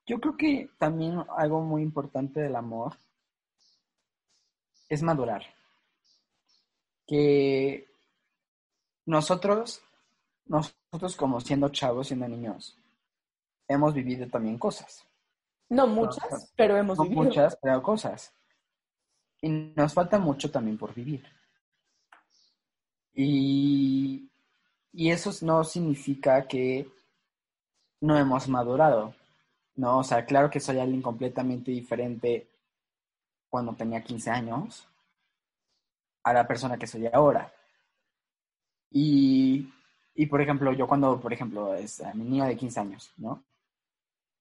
Speaker 2: Yo creo que también algo muy importante del amor es madurar. Que nosotros, nosotros como siendo chavos, siendo niños, hemos vivido también cosas.
Speaker 1: No muchas, pero hemos
Speaker 2: No
Speaker 1: vivido.
Speaker 2: muchas, pero cosas. Y nos falta mucho también por vivir. Y, y eso no significa que no hemos madurado. No, o sea, claro que soy alguien completamente diferente cuando tenía 15 años a la persona que soy ahora. Y, y por ejemplo, yo cuando, por ejemplo, es a mi niño de 15 años, ¿no?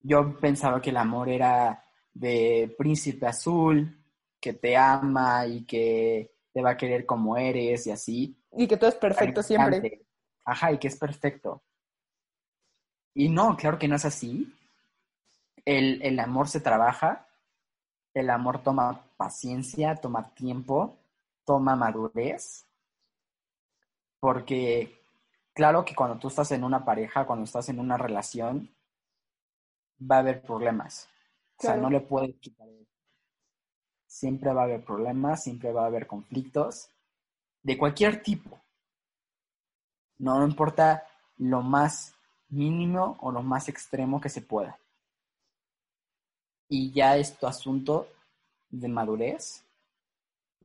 Speaker 2: Yo pensaba que el amor era de príncipe azul, que te ama y que te va a querer como eres y así.
Speaker 1: Y que todo es perfecto siempre.
Speaker 2: Ajá, y que es perfecto. Y no, claro que no es así. El, el amor se trabaja, el amor toma paciencia, toma tiempo, toma madurez. Porque claro que cuando tú estás en una pareja, cuando estás en una relación, va a haber problemas. O sea, no le puedes quitar. siempre va a haber problemas, siempre va a haber conflictos, de cualquier tipo. No importa lo más mínimo o lo más extremo que se pueda. Y ya es tu asunto de madurez,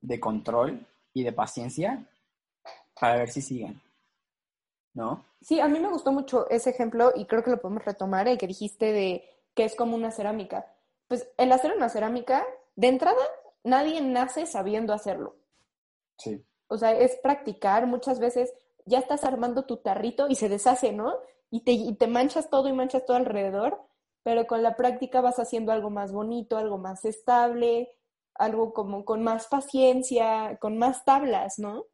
Speaker 2: de control y de paciencia para ver si siguen. ¿No?
Speaker 1: Sí, a mí me gustó mucho ese ejemplo y creo que lo podemos retomar, el que dijiste de que es como una cerámica. Pues el hacer una cerámica, de entrada, nadie nace sabiendo hacerlo.
Speaker 2: Sí.
Speaker 1: O sea, es practicar. Muchas veces ya estás armando tu tarrito y se deshace, ¿no? Y te, y te manchas todo y manchas todo alrededor, pero con la práctica vas haciendo algo más bonito, algo más estable, algo como con más paciencia, con más tablas, ¿no?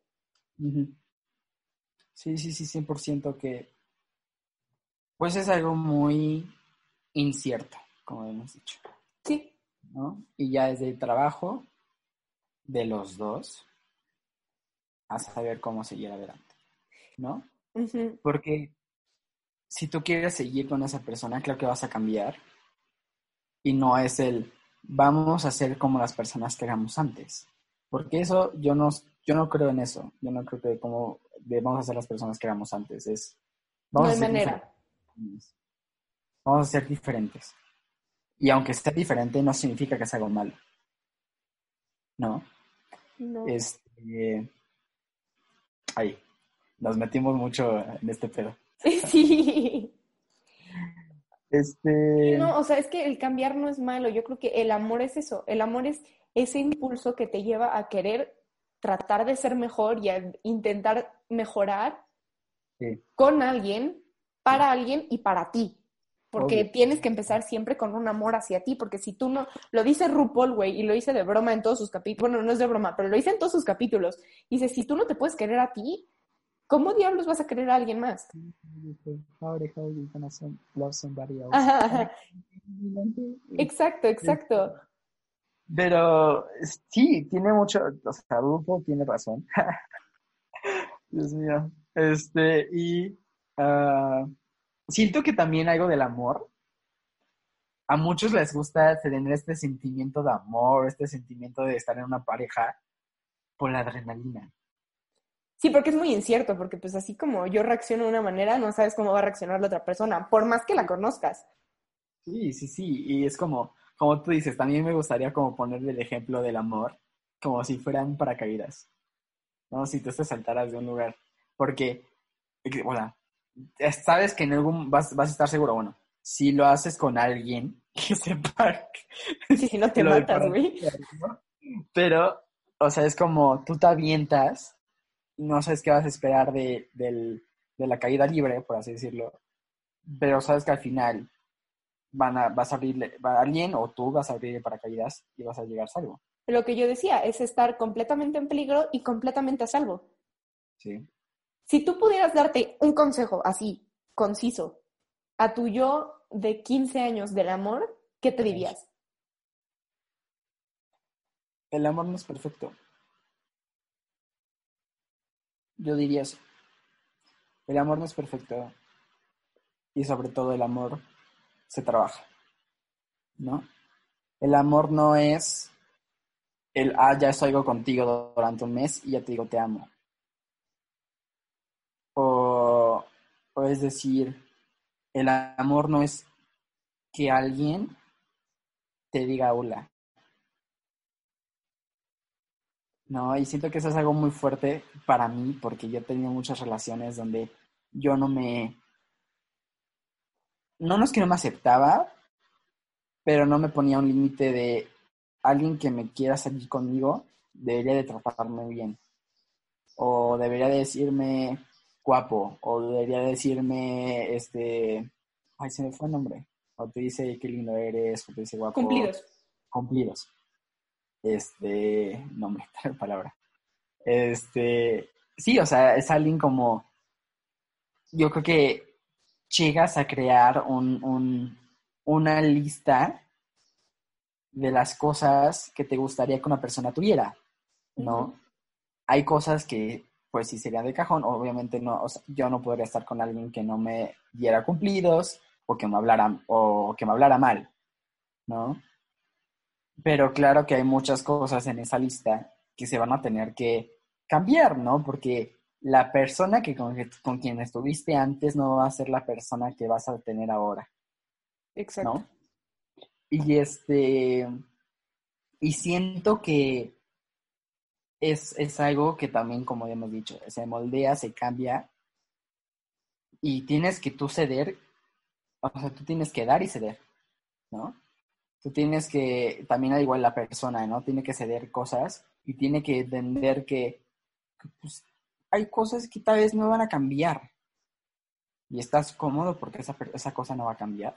Speaker 2: Sí, sí, sí, 100% que pues es algo muy incierto, como hemos dicho,
Speaker 1: Sí,
Speaker 2: ¿no? Y ya desde el trabajo de los dos a saber cómo seguir adelante, ¿no? Porque si tú quieres seguir con esa persona, creo que vas a cambiar y no es el vamos a ser como las personas que éramos antes. Porque eso yo no, yo no creo en eso. Yo no creo que como de vamos a ser las personas que éramos antes. Es
Speaker 1: no
Speaker 2: vamos
Speaker 1: hay
Speaker 2: a ser
Speaker 1: manera.
Speaker 2: diferentes. Vamos a ser diferentes. Y aunque sea diferente, no significa que sea algo malo. ¿No?
Speaker 1: No.
Speaker 2: Este. Ahí. Nos metimos mucho en este pedo. [LAUGHS]
Speaker 1: Sí.
Speaker 2: Este.
Speaker 1: No, o sea, es que el cambiar no es malo. Yo creo que el amor es eso. El amor es ese impulso que te lleva a querer tratar de ser mejor y a intentar mejorar
Speaker 2: Sí.
Speaker 1: con alguien, para alguien y para ti. Porque
Speaker 2: Obvio.
Speaker 1: tienes que empezar siempre con un amor hacia ti, porque si tú no, lo dice RuPaul, güey, y lo dice de broma en todos sus capítulos, bueno, no es de broma, pero lo dice en todos sus capítulos. Dice, si tú no te puedes querer a ti, ¿cómo diablos vas a querer a alguien más? Ajá, ajá. Exacto, exacto.
Speaker 2: Pero sí, tiene mucho, o sea, Rufo tiene razón. [LAUGHS] Dios mío. Este, y ah, siento que también algo del amor. A muchos les gusta tener este sentimiento de amor, este sentimiento de estar en una pareja por la adrenalina.
Speaker 1: Sí, porque es muy incierto, porque pues así como yo reacciono de una manera, no sabes cómo va a reaccionar la otra persona, por más que la conozcas.
Speaker 2: Sí, sí, sí. Y es como, como tú dices, también me gustaría como ponerle el ejemplo del amor, como si fueran paracaídas. ¿No? Si tú te saltaras de un lugar. Porque, eh, bueno, sabes que en algún vas, vas a estar seguro, bueno, si lo haces con alguien [LAUGHS] que sepa
Speaker 1: Sí, si no te matas, güey.
Speaker 2: ¿no? Pero, o sea, es como tú te avientas no sabes qué vas a esperar de, del- de la caída libre, por así decirlo. Pero sabes que al final van a, vas a abrirle, va alguien o tú vas a abrir el paracaídas y vas a llegar salvo.
Speaker 1: Lo que yo decía es estar completamente en peligro y completamente a salvo.
Speaker 2: Sí.
Speaker 1: Si tú pudieras darte un consejo así, conciso, a tu yo de 15 años del amor, ¿qué te dirías?
Speaker 2: El amor no es perfecto. Yo diría eso. El amor no es perfecto. Y sobre todo el amor se trabaja. ¿No? El amor no es el, ah, ya estoy contigo durante un mes y ya te digo te amo. O, o es decir, el amor no es que alguien te diga hola. No, y siento que eso es algo muy fuerte para mí porque yo he tenido muchas relaciones donde yo no me... No, no es que no me aceptaba, pero no me ponía un límite de alguien que me quiera salir conmigo debería de tratarme bien. O debería de decirme guapo, o debería de decirme, este... Ay, se me fue el nombre. O te dice qué lindo eres, o te dice guapo.
Speaker 1: Cumplidos.
Speaker 2: Cumplidos este, nombre, palabra. Este, sí, o sea, es alguien como, yo creo que llegas a crear un, un, una lista de las cosas que te gustaría que una persona tuviera, ¿no? Hay cosas que, pues, sí serían de cajón, obviamente no, o sea, yo no podría estar con alguien que no me diera cumplidos o que me hablara, o que me hablara mal, ¿no? Pero claro que hay muchas cosas en esa lista que se van a tener que cambiar, ¿no? Porque la persona que con, con quien estuviste antes no va a ser la persona que vas a tener ahora,
Speaker 1: Exacto.
Speaker 2: ¿no? Y este, y siento que es, es algo que también, como ya hemos dicho, se moldea, se cambia y tienes que tú ceder, o sea, tú tienes que dar y ceder, ¿no? Tú tienes que, también al igual la persona, ¿no? Tiene que ceder cosas y tiene que entender que, pues, hay cosas que tal vez no van a cambiar. Y estás cómodo porque esa, esa cosa no va a cambiar.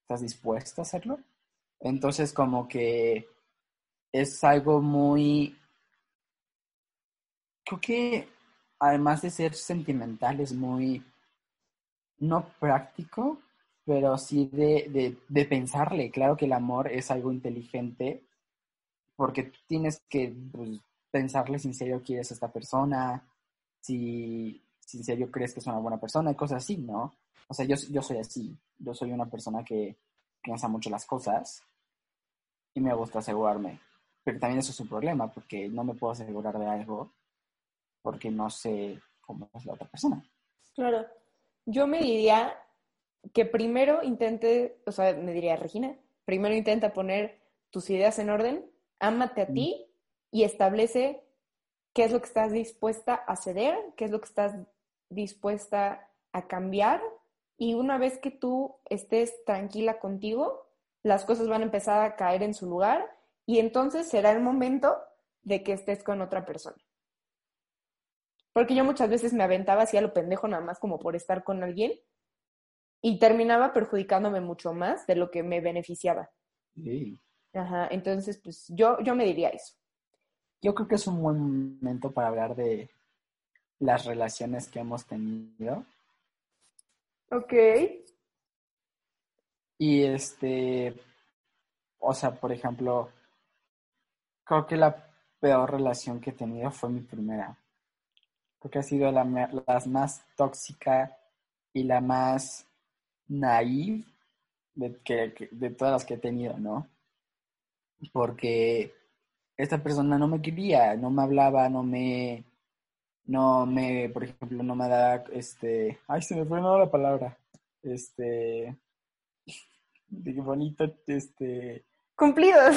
Speaker 2: ¿Estás dispuesto a hacerlo? Entonces, como que es algo muy... Creo que además de ser sentimental, es muy... No práctico, pero sí de, de, de pensarle. Claro que el amor es algo inteligente porque tienes que pues, pensarle si en serio quieres a esta persona, si, si en serio crees que es una buena persona y cosas así, ¿no? O sea, yo, yo soy así. Yo soy una persona que piensa mucho las cosas y me gusta asegurarme. Pero también eso es un problema porque no me puedo asegurar de algo porque no sé cómo es la otra persona.
Speaker 1: Claro. Yo me diría que primero intente, o sea, me diría Regina, primero intenta poner tus ideas en orden, ámate a
Speaker 2: Mm.
Speaker 1: ti y establece qué es lo que estás dispuesta a ceder, qué es lo que estás dispuesta a cambiar. Y una vez que tú estés tranquila contigo, las cosas van a empezar a caer en su lugar y entonces será el momento de que estés con otra persona. Porque yo muchas veces me aventaba así a lo pendejo nada más como por estar con alguien y terminaba perjudicándome mucho más de lo que me beneficiaba.
Speaker 2: Sí.
Speaker 1: Ajá, entonces pues yo, yo me diría eso.
Speaker 2: Yo creo que es un buen momento para hablar de las relaciones que hemos tenido.
Speaker 1: Ok.
Speaker 2: Y este, o sea, por ejemplo, creo que la peor relación que he tenido fue mi primera. Creo que ha sido la, la más tóxica y la más naive de, que, de todas las que he tenido, ¿no? Porque esta persona no me quería, no me hablaba, no me, no me, por ejemplo, no me da, este, ay, se me fue la palabra, este, de qué bonito, este,
Speaker 1: Cumplidos.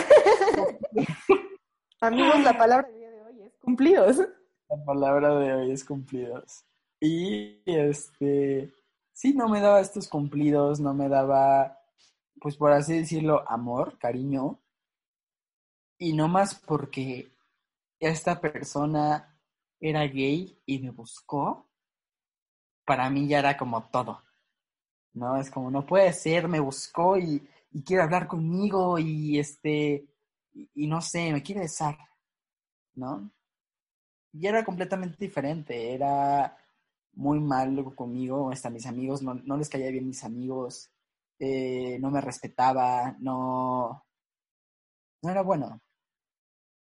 Speaker 1: [LAUGHS] Amigos, la palabra del día de hoy es cumplidos.
Speaker 2: la palabra de hoy es cumplidos. Y este, sí, no me daba estos cumplidos, no me daba, pues por así decirlo, amor, cariño. Y no más porque esta persona era gay y me buscó, para mí ya era como todo. ¿No? Es como, no puede ser, me buscó y, quiere hablar conmigo y este, y, y no sé, me quiere besar, ¿no? Y era completamente diferente, era muy malo conmigo, hasta mis amigos, no, no les caía bien mis amigos, eh, no me respetaba, no, no era bueno.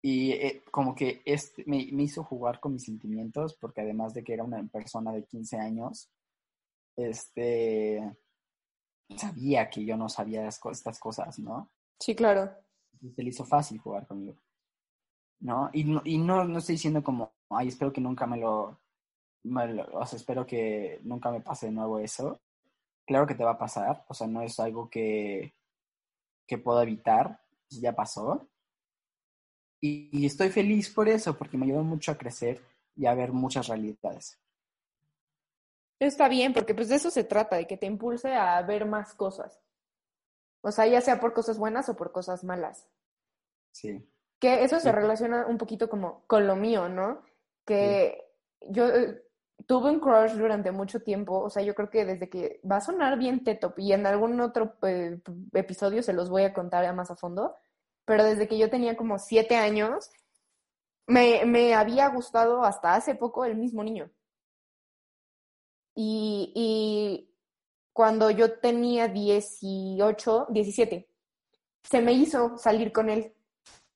Speaker 2: Y eh, como que este, me, me hizo jugar con mis sentimientos, porque además de que era una persona de 15 años, este, sabía que yo no sabía las estas cosas, ¿no?
Speaker 1: Sí, claro.
Speaker 2: y se le hizo fácil jugar conmigo. ¿No? Y no, y no, no estoy diciendo como, ay, espero que nunca me lo, o sea, espero que nunca me pase de nuevo eso. Claro que te va a pasar, o sea, no es algo que, que puedo evitar, ya pasó. Y, y estoy feliz por eso, porque me ayudó mucho a crecer y a ver muchas realidades.
Speaker 1: Está bien, porque pues de eso se trata, de que te impulse a ver más cosas. O sea, ya sea por cosas buenas o por cosas malas.
Speaker 2: Sí.
Speaker 1: Que eso se
Speaker 2: Sí.
Speaker 1: relaciona un poquito como con lo mío, ¿no? Que yo eh, tuve un crush durante mucho tiempo, o sea, yo creo que desde que va a sonar bien teto y en algún otro eh, episodio se los voy a contar ya más a fondo, pero desde que yo tenía como siete años, me, me había gustado hasta hace poco el mismo niño. Y, y cuando yo tenía 18, 17, se me hizo salir con él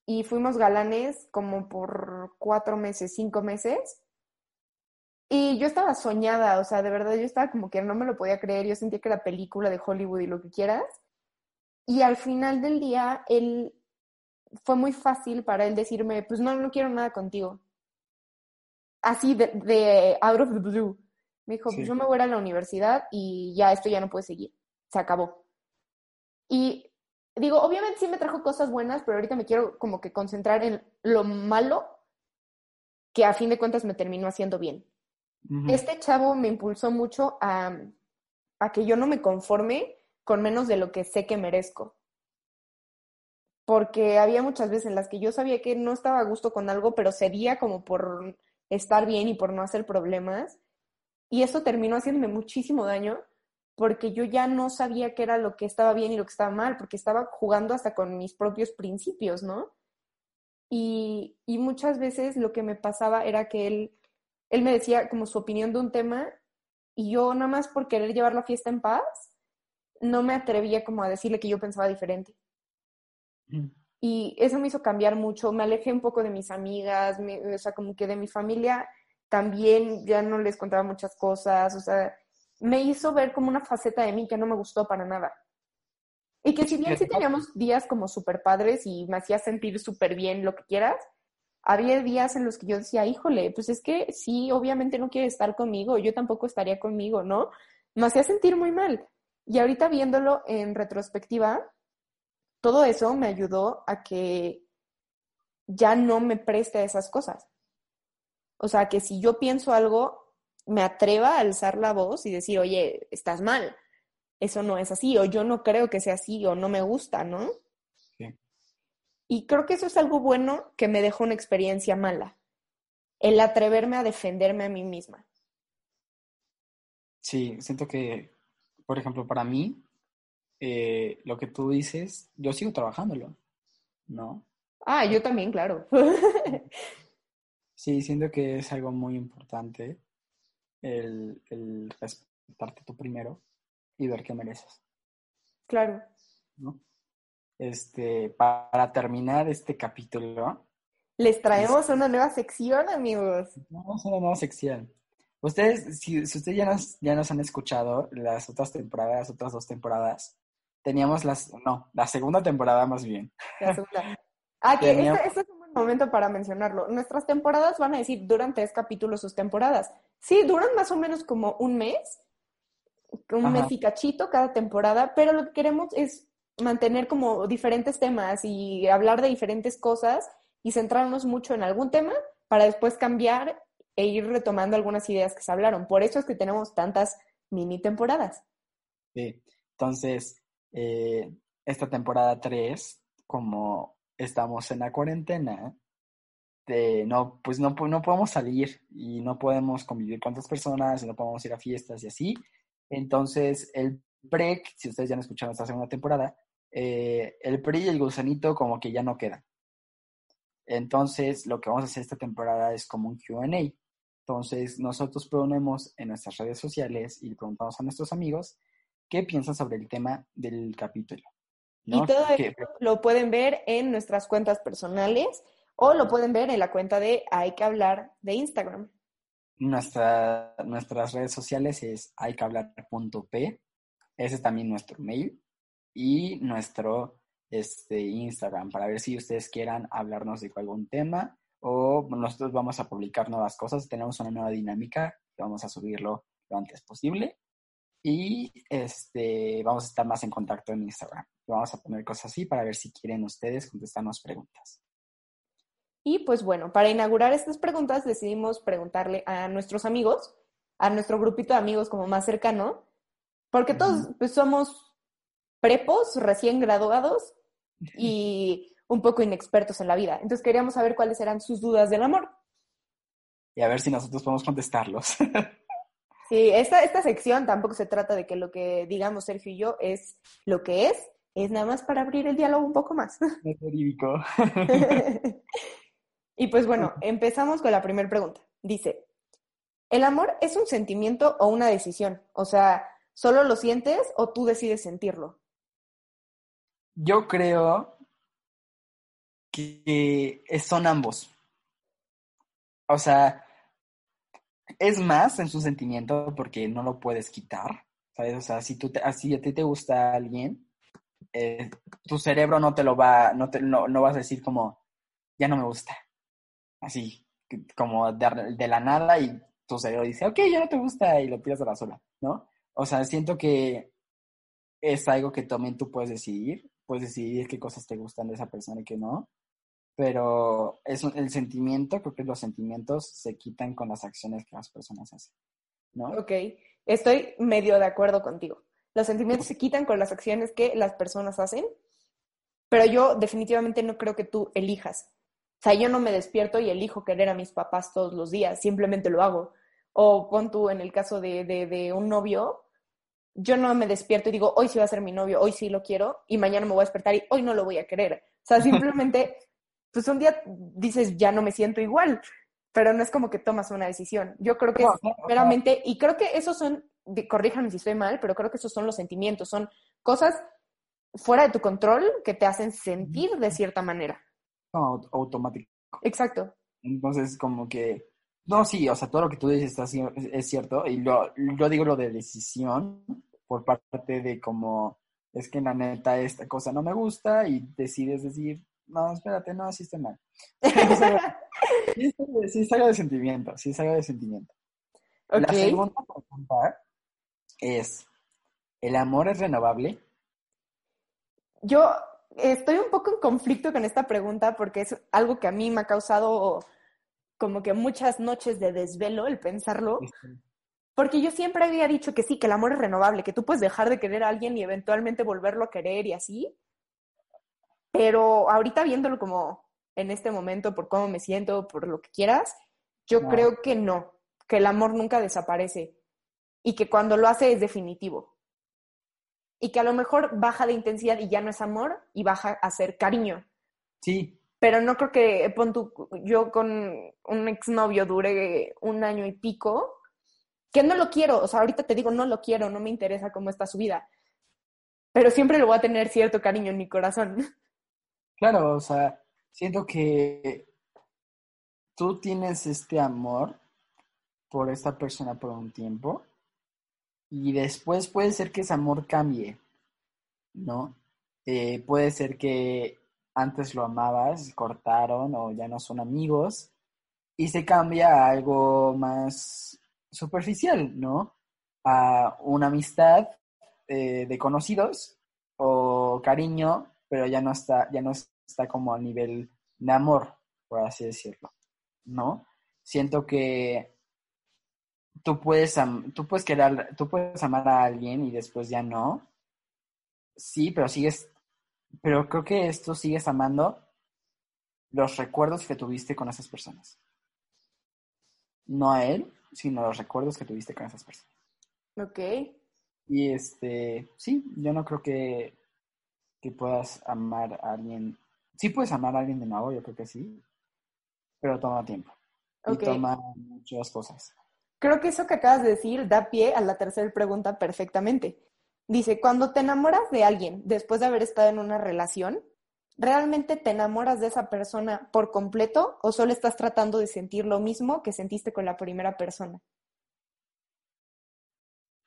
Speaker 1: y fuimos galanes como por cuatro meses, cinco meses. Y yo estaba soñada, o sea, de verdad yo estaba como que no me lo podía creer, yo sentía que era película de Hollywood y lo que quieras. Y al final del día, él fue muy fácil para él decirme, pues no, no quiero nada contigo. Así de, de out of the blue. Me dijo,
Speaker 2: Sí.
Speaker 1: pues yo me voy a ir a la universidad y ya esto ya no puede seguir. Se acabó. Y digo, obviamente sí me trajo cosas buenas, pero ahorita me quiero como que concentrar en lo malo que a fin de cuentas me terminó haciendo bien. Este chavo me impulsó mucho a, a que yo no me conforme con menos de lo que sé que merezco. Porque había muchas veces en las que yo sabía que no estaba a gusto con algo, pero cedía como por estar bien y por no hacer problemas. Y eso terminó haciéndome muchísimo daño porque yo ya no sabía qué era lo que estaba bien y lo que estaba mal, porque estaba jugando hasta con mis propios principios, ¿no? Y, y muchas veces lo que me pasaba era que él, él me decía como su opinión de un tema y yo nada más por querer llevar la fiesta en paz, no me atrevía como a decirle que yo pensaba diferente. Y eso me hizo cambiar mucho, me alejé un poco de mis amigas, me- o sea, como que de mi familia también ya no les contaba muchas cosas, o sea, me hizo ver como una faceta de mí que no me gustó para nada. Y que si bien sí teníamos días como súper padres y me hacía sentir súper bien lo que quieras, había días en los que yo decía, híjole, pues es que sí, obviamente no quiere estar conmigo, yo tampoco estaría conmigo, ¿no? Me hacía sentir muy mal. Y ahorita viéndolo en retrospectiva, todo eso me ayudó a que ya no me preste esas cosas. O sea, que si yo pienso algo, me atreva a alzar la voz y decir, oye, estás mal, eso no es así, o yo no creo que sea así, o no me gusta, ¿no? Y creo que eso es algo bueno que me dejó una experiencia mala, el atreverme a defenderme a mí misma.
Speaker 2: Sí, siento que, por ejemplo, para mí, eh, lo que tú dices, yo sigo trabajándolo, ¿no?
Speaker 1: Ah, yo también, claro. [LAUGHS]
Speaker 2: Sí, siento que es algo muy importante el, el respetarte tú primero y ver qué mereces,
Speaker 1: claro.
Speaker 2: ¿no? Este, para terminar este capítulo,
Speaker 1: Les traemos una nueva sección, amigos.
Speaker 2: vamos a una nueva sección. Ustedes, si, si ustedes ya nos, ya nos han escuchado las otras temporadas, otras dos temporadas, teníamos las, no, la segunda temporada más bien.
Speaker 1: La segunda. Ah, que este, este es un buen momento para mencionarlo. Nuestras temporadas van a decir, duran tres capítulos sus temporadas. Sí, duran más o menos como un mes, un
Speaker 2: Ajá.
Speaker 1: mes y cachito cada temporada, pero lo que queremos es mantener como diferentes temas y hablar de diferentes cosas y centrarnos mucho en algún tema para después cambiar e ir retomando algunas ideas que se hablaron. Por eso es que tenemos tantas mini temporadas.
Speaker 2: Sí. Entonces, eh, esta temporada 3, como estamos en la cuarentena, de no, pues no, no podemos salir y no podemos convivir con otras personas y no podemos ir a fiestas y así. Entonces, el break, si ustedes ya han escuchado esta segunda temporada, eh, el PRI y el gusanito como que ya no quedan. Entonces, lo que vamos a hacer esta temporada es como un QA. Entonces, nosotros proponemos en nuestras redes sociales y le preguntamos a nuestros amigos qué piensan sobre el tema del capítulo. ¿no?
Speaker 1: Y todo esto lo pueden ver en nuestras cuentas personales o lo pueden ver en la cuenta de Hay que hablar de Instagram.
Speaker 2: nuestra, nuestras redes sociales es hayquehablar.p, ese es también nuestro mail y nuestro este, Instagram para ver si ustedes quieran hablarnos de algún tema o nosotros vamos a publicar nuevas cosas, tenemos una nueva dinámica que vamos a subirlo lo antes posible y este, vamos a estar más en contacto en Instagram. Vamos a poner cosas así para ver si quieren ustedes contestarnos preguntas.
Speaker 1: Y pues bueno, para inaugurar estas preguntas decidimos preguntarle a nuestros amigos, a nuestro grupito de amigos como más cercano, porque todos pues, somos prepos, recién graduados [LAUGHS] y un poco inexpertos en la vida. Entonces queríamos saber cuáles eran sus dudas del amor.
Speaker 2: Y a ver si nosotros podemos contestarlos. [LAUGHS]
Speaker 1: Sí, esta, esta sección tampoco se trata de que lo que digamos Sergio y yo es lo que es, es nada más para abrir el diálogo un poco más. [LAUGHS]
Speaker 2: Es verídico.
Speaker 1: y pues bueno, empezamos con la primera pregunta. Dice, ¿el amor es un sentimiento o una decisión? O sea, ¿solo lo sientes o tú decides sentirlo?
Speaker 2: Yo creo que son ambos. O sea, es más en su sentimiento porque no lo puedes quitar, ¿sabes? O sea, si tú te, si a ti te gusta alguien, eh, tu cerebro no te lo va, no, te, no, no vas a decir como, ya no me gusta. Así, como de, de la nada y tu cerebro dice, ok, ya no te gusta y lo tiras a la sola, ¿no? O sea, siento que es algo que también tú puedes decidir, puedes decidir qué cosas te gustan de esa persona y qué no, pero es el sentimiento, creo que los sentimientos se quitan con las acciones que las personas hacen, ¿no?
Speaker 1: Ok, estoy medio de acuerdo contigo. Los sentimientos se quitan con las acciones que las personas hacen, pero yo definitivamente no creo que tú elijas. O sea, yo no me despierto y elijo querer a mis papás todos los días, simplemente lo hago. O pon tú en el caso de, de un novio, yo no me despierto y digo, hoy sí va a ser mi novio, hoy sí lo quiero, y mañana me voy a despertar y hoy no lo voy a querer. O sea, [LAUGHS] simplemente, pues un día dices, ya no me siento igual, pero no es como que tomas una decisión. Yo creo que
Speaker 2: No,
Speaker 1: es y creo que esos son, corríjanme si estoy mal, pero creo que esos son los sentimientos, son cosas fuera de tu control que te hacen sentir de cierta manera.
Speaker 2: Aut- automático.
Speaker 1: Exacto.
Speaker 2: Entonces, como que, no, sí, o sea, todo lo que tú dices está, es cierto, y lo, yo digo lo de decisión por parte de como, es que la neta esta cosa no me gusta y decides decir, no, espérate, no, sí está mal. sí, sí es algo de sentimiento, sí es algo de sentimiento. La segunda pregunta es, ¿el amor es renovable?
Speaker 1: Yo estoy un poco en conflicto con esta pregunta porque es algo que a mí me ha causado como que muchas noches de desvelo el pensarlo. Porque yo siempre había dicho que sí, que el amor es renovable, que tú puedes dejar de querer a alguien y eventualmente volverlo a querer y así. Pero ahorita viéndolo como en este momento, por cómo me siento, por lo que quieras, yo
Speaker 2: No.
Speaker 1: creo que no, que el amor nunca desaparece y que cuando lo hace es definitivo. Y que a lo mejor baja de intensidad y ya no es amor y baja a ser cariño.
Speaker 2: Sí,
Speaker 1: Pero no creo que, pon tú, yo con un exnovio duré un año y pico, que no lo quiero, o sea, ahorita te digo, no lo quiero, no me interesa cómo está su vida, pero siempre lo voy a tener cierto cariño en mi corazón.
Speaker 2: Claro, o sea, siento que tú tienes este amor por esta persona por un tiempo y después puede ser que ese amor cambie, ¿no? Eh, puede ser que antes lo amabas, cortaron o ya no son amigos y se cambia a algo más superficial, ¿no? A una amistad eh, de conocidos o cariño, pero ya no está, ya no está como a nivel de amor, por así decirlo, ¿no? Siento que tú puedes, tú puedes querer, tú puedes amar a alguien y después ya no. Sí, pero sigues, pero creo que esto sigues amando los recuerdos que tuviste con esas personas. No a él, sino los recuerdos que tuviste con esas personas.
Speaker 1: Ok.
Speaker 2: Y este, sí, yo no creo que, que puedas amar a alguien. Sí puedes amar a alguien de nuevo, yo creo que sí, pero toma tiempo. Y
Speaker 1: Ok.
Speaker 2: toma muchas cosas.
Speaker 1: Creo que eso que acabas de decir da pie a la tercera pregunta perfectamente. Dice, cuando te enamoras de alguien después de haber estado en una relación, ¿realmente te enamoras de esa persona por completo o solo estás tratando de sentir lo mismo que sentiste con la primera persona?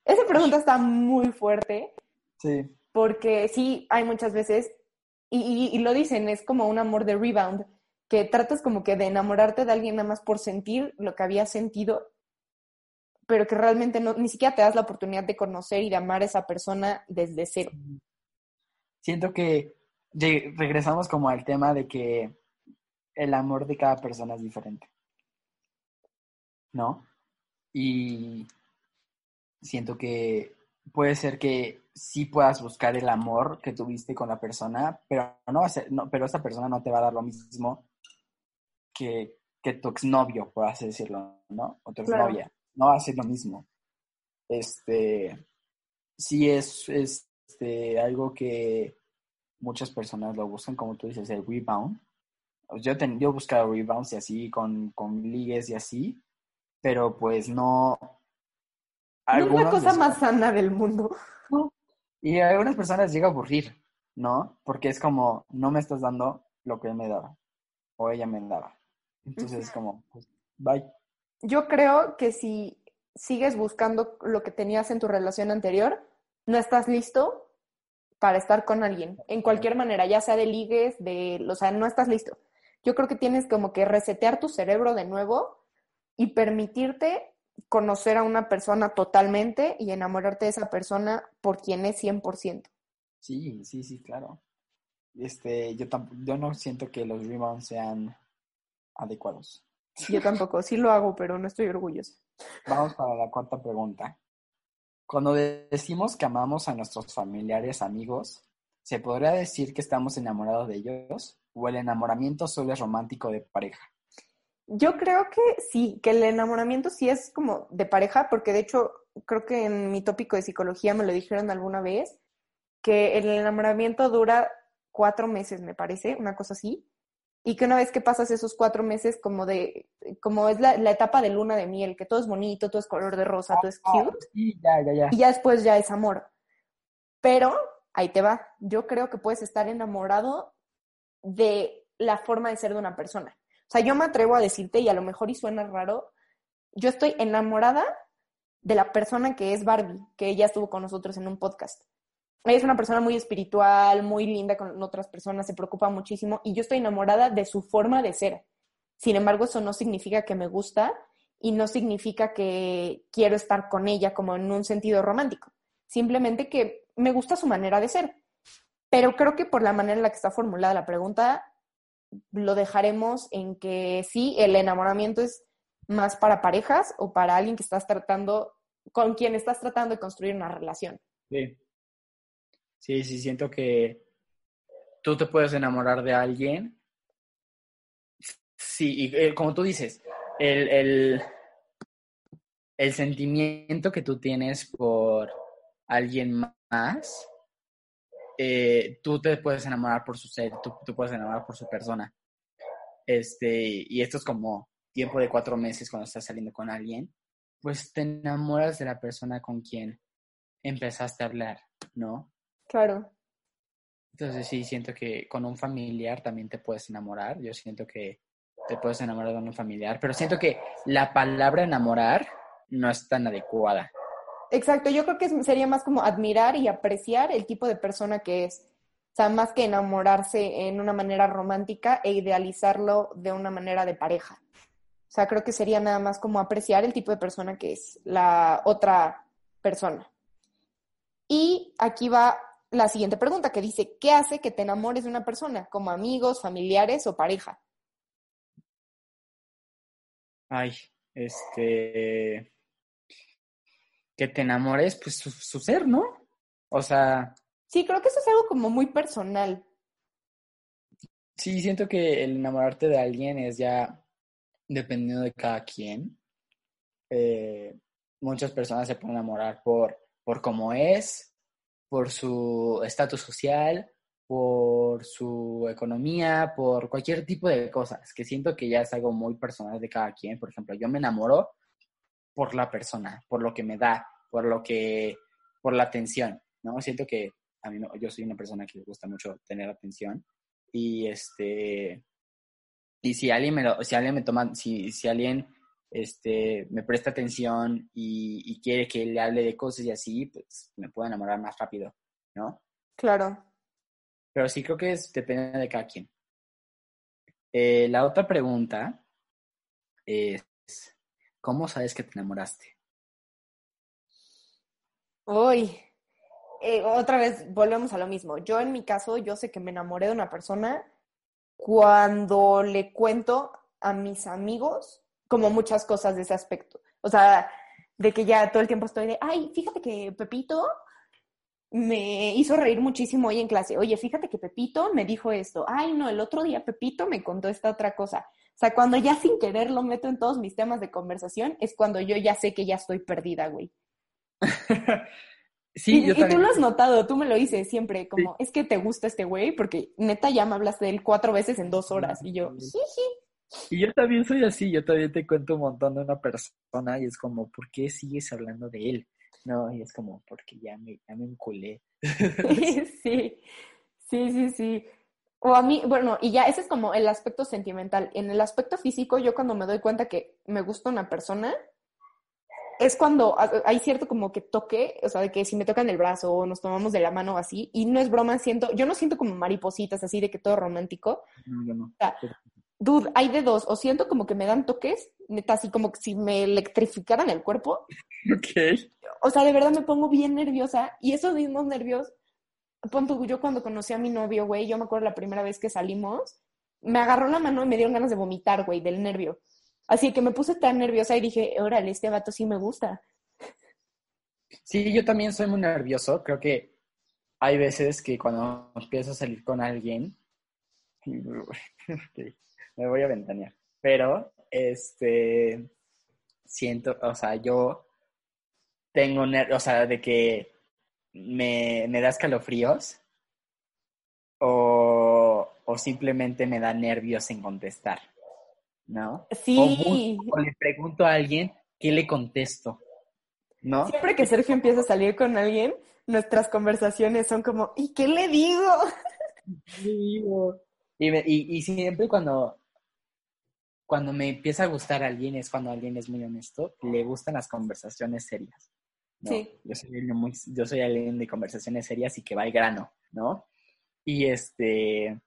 Speaker 1: Esa pregunta está muy fuerte
Speaker 2: Sí,
Speaker 1: porque sí, hay muchas veces, y, y- y lo dicen, es como un amor de rebound, que tratas como que de enamorarte de alguien nada más por sentir lo que habías sentido, pero que realmente no, ni siquiera te das la oportunidad de conocer y de amar a esa persona desde cero.
Speaker 2: siento que regresamos como al tema de que el amor de cada persona es diferente. ¿No? Y siento que puede ser que sí puedas buscar el amor que tuviste con la persona, pero no no, pero esta persona no te va a dar lo mismo que, que tu exnovio, por así decirlo, ¿no? O tu
Speaker 1: Claro.
Speaker 2: No va a ser lo mismo. Este, sí es este, algo que muchas personas lo buscan, como tú dices, el rebound. Yo, ten- yo he buscado rebounds y así, con, con ligues y así, pero pues no...
Speaker 1: No es la cosa
Speaker 2: les-
Speaker 1: más sana del mundo.
Speaker 2: Y a algunas personas llega a aburrir, ¿no? Porque es como, no me estás dando lo que él me daba, o ella me daba. Entonces es como, pues, bye.
Speaker 1: Yo creo que si sigues buscando lo que tenías en tu relación anterior, no estás listo para estar con alguien, en cualquier manera, ya sea de ligues, de, o sea, no estás listo. Yo creo que tienes como que resetear tu cerebro de nuevo y permitirte conocer a una persona totalmente y enamorarte de esa persona por quien es 100%.
Speaker 2: Sí, sí, sí, claro. Este, yo, yo no siento que los rebounds sean adecuados.
Speaker 1: Yo tampoco, sí lo hago, pero no estoy orgullosa.
Speaker 2: Vamos para la cuarta pregunta. Cuando de- decimos que amamos a nuestros familiares, amigos, ¿se podría decir que estamos enamorados de ellos? ¿O el enamoramiento solo es romántico de pareja?
Speaker 1: Yo creo que sí, que el enamoramiento sí es como de pareja, porque de hecho creo que en mi tópico de psicología me lo dijeron alguna vez, que el enamoramiento dura cuatro meses, me parece, una cosa así, y que una vez que pasas esos cuatro meses como de, como es la, la etapa de luna de miel, que todo es bonito, todo es color de rosa, todo es cute,
Speaker 2: Sí, ya, ya, ya.
Speaker 1: y ya después ya es amor. Pero ahí te va, yo creo que puedes estar enamorado de la forma de ser de una persona. O sea, yo me atrevo a decirte, y a lo mejor y suena raro, yo estoy enamorada de la persona que es Barbie, que ella estuvo con nosotros en un podcast. Es una persona muy espiritual, muy linda con otras personas, se preocupa muchísimo y yo estoy enamorada de su forma de ser. Sin embargo, eso no significa que me gusta y no significa que quiero estar con ella como en un sentido romántico. Simplemente que me gusta su manera de ser. Pero creo que por la manera en la que está formulada la pregunta, lo dejaremos en que sí, el enamoramiento es más para parejas o para alguien que estás tratando, con quien estás tratando de construir una relación.
Speaker 2: Sí. Sí, sí, siento que tú te puedes enamorar de alguien. Sí, y eh, como tú dices, el, el, el sentimiento que tú tienes por alguien más, eh, tú te puedes enamorar por su ser, tú, tú puedes enamorar por su persona. Este, y esto es como tiempo de cuatro meses cuando estás saliendo con alguien, pues te enamoras de la persona con quien empezaste a hablar, ¿no?
Speaker 1: Claro.
Speaker 2: Entonces sí, siento que con un familiar también te puedes enamorar. Yo siento que te puedes enamorar de un familiar, pero siento que la palabra enamorar no es tan adecuada.
Speaker 1: Exacto, yo creo que sería más como admirar y apreciar el tipo de persona que es. O sea, más que enamorarse en una manera romántica e idealizarlo de una manera de pareja. O sea, creo que sería nada más como apreciar el tipo de persona que es la otra persona. Y aquí va la siguiente pregunta que dice, ¿qué hace que te enamores de una persona? ¿Como amigos, familiares o pareja?
Speaker 2: Ay, este... Que te enamores, pues su, su ser, ¿no? O sea,
Speaker 1: Sí, creo que eso es algo como muy personal.
Speaker 2: sí, siento que el enamorarte de alguien es ya dependiendo de cada quien. Eh, muchas personas se pueden enamorar por, por cómo es, por su estatus social, por su economía, por cualquier tipo de cosas, que siento que ya es algo muy personal de cada quien. Por ejemplo, yo me enamoro por la persona, por lo que me da, por lo que, por la atención, ¿no? Siento que a mí, yo soy una persona que le gusta mucho tener atención y este, y si alguien me lo, si alguien me toma, si, si alguien este, me presta atención y, y quiere que le hable de cosas y así, pues me puedo enamorar más rápido, ¿no?
Speaker 1: Claro.
Speaker 2: Pero sí creo que es, depende de cada quien. Eh, la otra pregunta es, ¿cómo sabes que te enamoraste?
Speaker 1: Uy, eh, otra vez volvemos a lo mismo. Yo en mi caso, yo sé que me enamoré de una persona cuando le cuento a mis amigos como muchas cosas de ese aspecto. O sea, de que ya todo el tiempo estoy de, ay, fíjate que Pepito me hizo reír muchísimo hoy en clase. Oye, fíjate que Pepito me dijo esto. Ay, no, el otro día Pepito me contó esta otra cosa. O sea, cuando ya sin querer lo meto en todos mis temas de conversación, es cuando yo ya sé que ya estoy perdida, güey. [LAUGHS]
Speaker 2: Sí,
Speaker 1: y,
Speaker 2: yo
Speaker 1: y tú lo has notado, tú me lo dices siempre, como, es que te gusta este güey, porque neta ya me hablaste de él cuatro veces en dos horas. Y yo, jiji.
Speaker 2: Y yo también soy así, yo también te cuento un montón de una persona y es como, ¿por qué sigues hablando de él? No, y es como, porque ya me, ya me enculé. [LAUGHS]
Speaker 1: sí, sí, sí, sí. O a mí, bueno, y ya ese es como el aspecto sentimental. En el aspecto físico, yo cuando me doy cuenta que me gusta una persona, es cuando hay cierto como que toque, o sea, de que si me tocan el brazo o nos tomamos de la mano así, y no es broma, siento, yo no siento como maripositas así de que todo romántico.
Speaker 2: No, yo no.
Speaker 1: Dude, hay de dos, o siento como que me dan toques, neta, así como que si me electrificaran el cuerpo,
Speaker 2: Ok.
Speaker 1: o sea, de verdad me pongo bien nerviosa y esos mismos nervios, pon yo cuando conocí a mi novio, güey, yo me acuerdo la primera vez que salimos, me agarró la mano y me dieron ganas de vomitar, güey, del nervio. Así que me puse tan nerviosa y dije, órale, este vato sí me gusta.
Speaker 2: Sí, yo también soy muy nervioso. Creo que hay veces que cuando empiezo a salir con alguien, [LAUGHS] me voy a ventanear. Pero, este, siento, o sea, yo tengo nervios, o sea, de que me, me da escalofríos o, o simplemente me da nervios en contestar, ¿no? O,
Speaker 1: Sí,
Speaker 2: busco- o le pregunto a alguien, ¿qué le contesto? ¿No?
Speaker 1: siempre que Sergio empieza a salir con alguien, nuestras conversaciones son como, ¿y qué le digo? [LAUGHS]
Speaker 2: digo? Y, me- y, y siempre cuando, cuando me empieza a gustar alguien es cuando alguien es muy honesto, le gustan las conversaciones serias. ¿no?
Speaker 1: Sí.
Speaker 2: Yo soy, alguien muy, yo soy alguien de conversaciones serias y que va al grano, ¿no? Y este...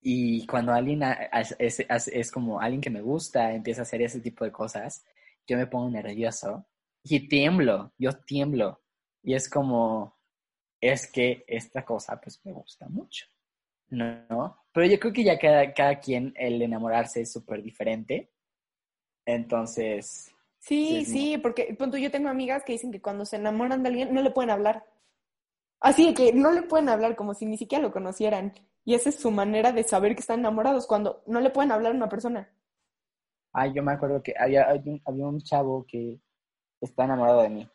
Speaker 2: Y cuando alguien es- es- es como alguien que me gusta, empieza a hacer ese tipo de cosas, yo me pongo nervioso y tiemblo, yo tiemblo. Y es como, es que esta cosa pues me gusta mucho, ¿no? Pero yo creo que ya cada, cada quien, el enamorarse es súper diferente. Entonces, Sí,
Speaker 1: Sí, porque punto, yo tengo amigas que dicen que cuando se enamoran de alguien no le pueden hablar. Así que no le pueden hablar como si ni siquiera lo conocieran. Y esa es su manera de saber que están enamorados, cuando no le pueden hablar a una persona.
Speaker 2: ay, yo me acuerdo que había, había un, había un chavo que está enamorado de mí.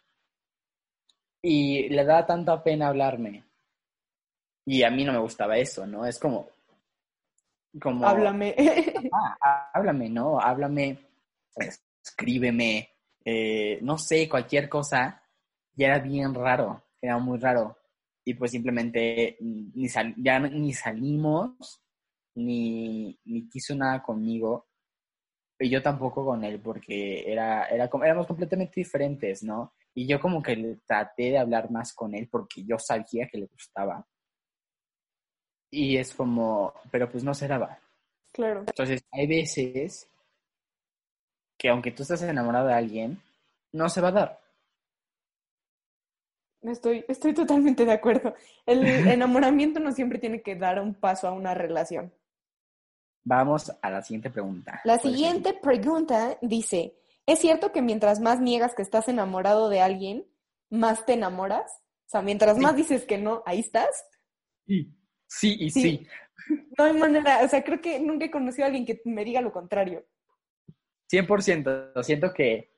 Speaker 2: Y le da tanta pena hablarme. Y a mí no me gustaba eso, ¿no? Es como, como,
Speaker 1: Háblame. [LAUGHS]
Speaker 2: ah, háblame, ¿no? Háblame, escríbeme, eh, no sé, cualquier cosa. Y era bien raro, era muy raro. Y pues simplemente ni sal- ya ni salimos, ni, ni quiso nada conmigo. Y yo tampoco con él, porque era, era, como- éramos completamente diferentes, ¿no? Y yo como que traté de hablar más con él porque yo sabía que le gustaba. Y es como, pero pues no se daba.
Speaker 1: Claro.
Speaker 2: Entonces, hay veces que aunque tú estés enamorado de alguien, no se va a dar.
Speaker 1: Estoy, estoy totalmente de acuerdo. El [LAUGHS] enamoramiento no siempre tiene que dar un paso a una relación.
Speaker 2: Vamos a la siguiente pregunta.
Speaker 1: La
Speaker 2: ¿Cuál es
Speaker 1: siguiente pregunta dice, ¿es cierto que mientras más niegas que estás enamorado de alguien, más te enamoras? O sea, mientras más dices que no, ahí estás.
Speaker 2: Sí, sí y
Speaker 1: Sí.
Speaker 2: sí. [LAUGHS]
Speaker 1: No hay manera, o sea, creo que nunca he conocido a alguien que me diga lo contrario.
Speaker 2: 100%. Siento que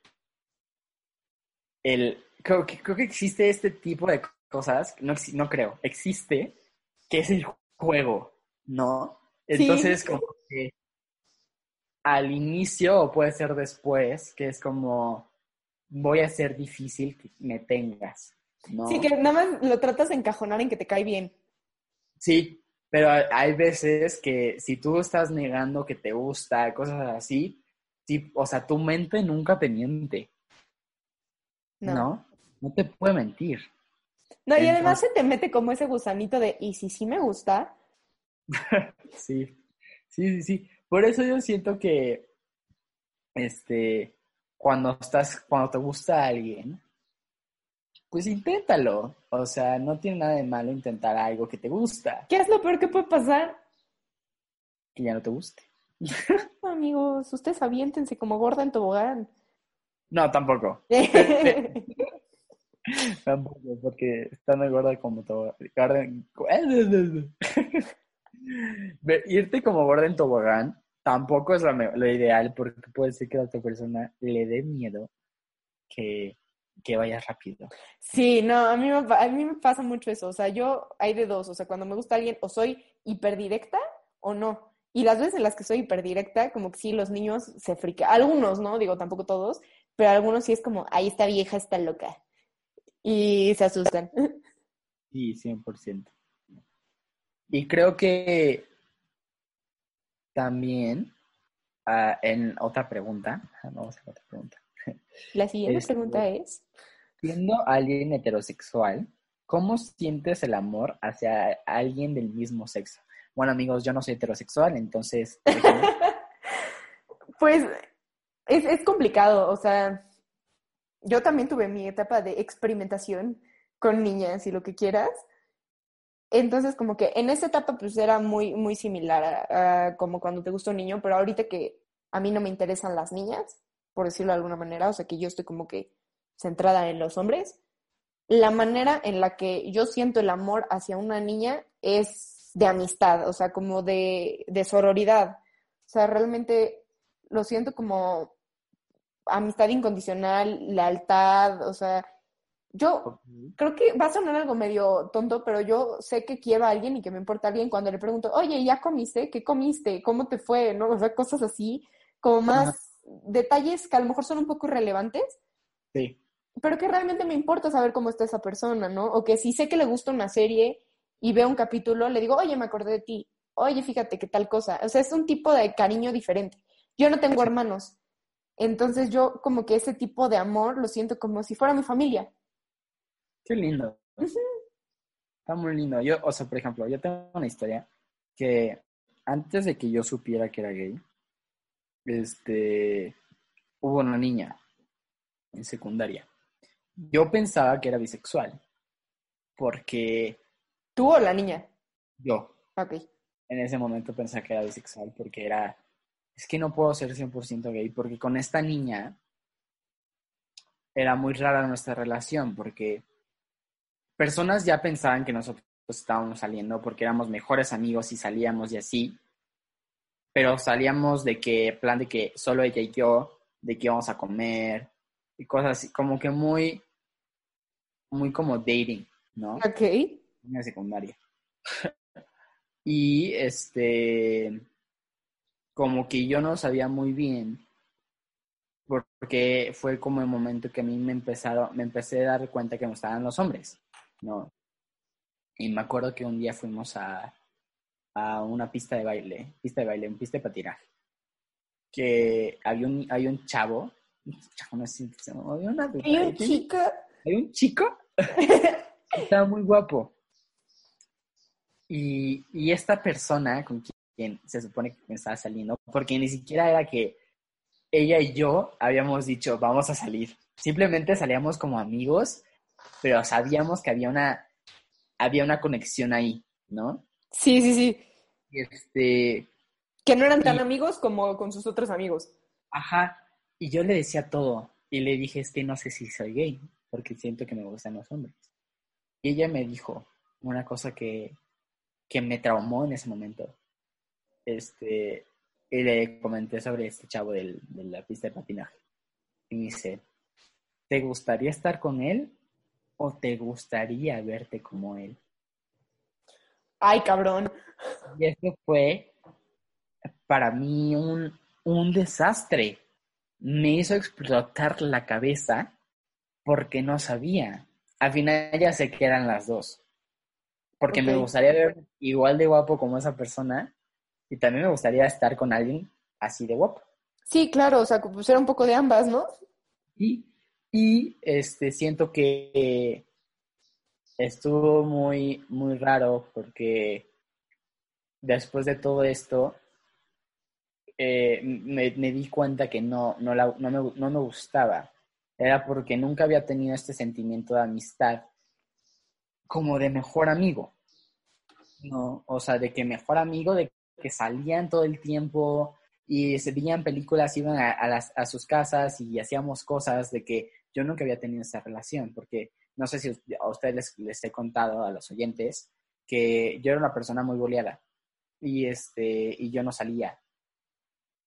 Speaker 2: el, creo, que creo que existe este tipo de cosas, no, no creo, existe, que es el juego, ¿no?
Speaker 1: Sí.
Speaker 2: Entonces, como que al inicio o puede ser después, que es como, voy a hacer difícil que me tengas, ¿no?
Speaker 1: Sí, que nada más lo tratas de encajonar en que te cae bien.
Speaker 2: Sí, pero hay- veces que si tú estás negando que te gusta, cosas así, sí, o sea, tu mente nunca te miente,
Speaker 1: No.
Speaker 2: ¿no? No te puede mentir.
Speaker 1: No, y además se te mete como ese gusanito de, y si sí me gusta, [LAUGHS]
Speaker 2: Sí, sí, sí, sí. Por eso yo siento que, este, cuando estás, cuando te gusta alguien, pues inténtalo. O sea, no tiene nada de malo intentar algo que te gusta,
Speaker 1: ¿qué es lo peor que puede pasar?
Speaker 2: que ya no te guste. [LAUGHS]
Speaker 1: Amigos, ustedes aviéntense como gorda en tobogán.
Speaker 2: No, tampoco. [LAUGHS] Tampoco, porque estando gorda como [LAUGHS] Ve- Irte como gorda en tobogán tampoco es lo, ideal porque puede ser que a otra persona le dé miedo que, que vayas rápido.
Speaker 1: Sí, no, a mí, me, a mí me pasa mucho eso. O sea, yo hay de dos. O sea, cuando me gusta alguien, o soy hiperdirecta o no. Y las veces en las que soy hiperdirecta, como que sí, los niños se frican. Algunos, ¿no? Digo, tampoco todos, pero algunos sí es como, ahí esta vieja está loca. Y se asustan. [LAUGHS]
Speaker 2: Sí, 100%. Y creo que también, ah, en otra pregunta, vamos a otra pregunta. [LAUGHS]
Speaker 1: La siguiente
Speaker 2: Este-
Speaker 1: pregunta es,
Speaker 2: Siendo alguien heterosexual, ¿cómo sientes el amor hacia alguien del mismo sexo? Bueno, amigos, yo no soy heterosexual, entonces... [LAUGHS]
Speaker 1: pues es, es complicado, o sea, yo también tuve mi etapa de experimentación con niñas y lo que quieras. Entonces, como que en esa etapa pues era muy, muy similar a, a como cuando te gusta un niño, pero ahorita que a mí no me interesan las niñas, por decirlo de alguna manera, o sea que yo estoy como que centrada en los hombres, la manera en la que yo siento el amor hacia una niña es de amistad, o sea, como de, de sororidad. O sea, realmente lo siento como amistad incondicional, lealtad, o sea, yo creo que va a sonar algo medio tonto, pero yo sé que quiero a alguien y que me importa a alguien cuando le pregunto, oye, ¿ya comiste? ¿Qué comiste? ¿Cómo te fue? ¿No? O sea, cosas así, como más detalles que a lo mejor son un poco irrelevantes,
Speaker 2: Sí.
Speaker 1: pero que realmente me importa saber cómo está esa persona, ¿no? O que si sé que le gusta una serie y veo un capítulo, le digo, oye, me acordé de ti, oye, fíjate qué tal cosa. O sea, es un tipo de cariño diferente. Yo no tengo hermanos, entonces yo como que ese tipo de amor lo siento como si fuera mi familia.
Speaker 2: Qué lindo. Está muy lindo. Yo, o sea, por ejemplo, yo tengo una historia que antes de que yo supiera que era gay, este, hubo una niña en secundaria. Yo pensaba que era bisexual, porque
Speaker 1: ¿Tú o la niña?
Speaker 2: yo
Speaker 1: Ok.
Speaker 2: en ese momento pensaba que era bisexual, porque era, es que no puedo ser 100% gay, porque con esta niña era muy rara nuestra relación, porque personas ya pensaban que nosotros estábamos saliendo porque éramos mejores amigos y salíamos y así, pero salíamos de que, plan de que solo ella y yo, de que íbamos a comer y cosas así, como que muy, muy como dating, ¿no?
Speaker 1: Ok.
Speaker 2: en la secundaria. [LAUGHS] y este, como que yo no sabía muy bien, porque fue como el momento que a mí me empezaron, me empecé a dar cuenta que me gustaban los hombres, ¿no? Y me acuerdo que un día fuimos a, a una pista de baile, pista de baile, un pista de patinaje, que había un, había un chavo, un chavo, no sé, había una-
Speaker 1: ¿Y un chico?
Speaker 2: había un chico estaba muy guapo. Y, y esta persona con quien se supone que me estaba saliendo, porque ni siquiera era que ella y yo habíamos dicho, vamos a salir. Simplemente salíamos como amigos, pero sabíamos que había una, había una conexión ahí, ¿no?
Speaker 1: Sí, sí, sí.
Speaker 2: Y este,
Speaker 1: Que no eran tan
Speaker 2: Y-
Speaker 1: amigos como con sus otros amigos.
Speaker 2: ajá, y yo le decía todo. Y le dije, es que no sé si soy gay, porque siento que me gustan los hombres. Y ella me dijo una cosa que, que me traumó en ese momento. Este, y le comenté sobre este chavo del- de la pista de patinaje. Y me dice, ¿te gustaría estar con él o te gustaría verte como él?
Speaker 1: Ay, cabrón.
Speaker 2: Y eso fue para mí un, un desastre. Me hizo explotar la cabeza porque no sabía. Al final ya sé que eran las dos. Porque me gustaría ver igual de guapo como esa persona y también me gustaría estar con alguien así de guapo.
Speaker 1: Sí, claro, o sea, pues era un poco de ambas, ¿no?
Speaker 2: Y, y este, siento que estuvo muy, muy raro porque después de todo esto eh, me, di cuenta que no, no, la- no, me, no me gustaba. Era porque nunca había tenido este sentimiento de amistad como de mejor amigo. No, o sea, de que mejor amigo, de que salían todo el tiempo y se veían películas, iban a, a las, a sus casas y hacíamos cosas de que yo nunca había tenido esa relación, porque no sé si a ustedes les, les he contado, a los oyentes, que yo era una persona muy boleada y, este, y yo no salía.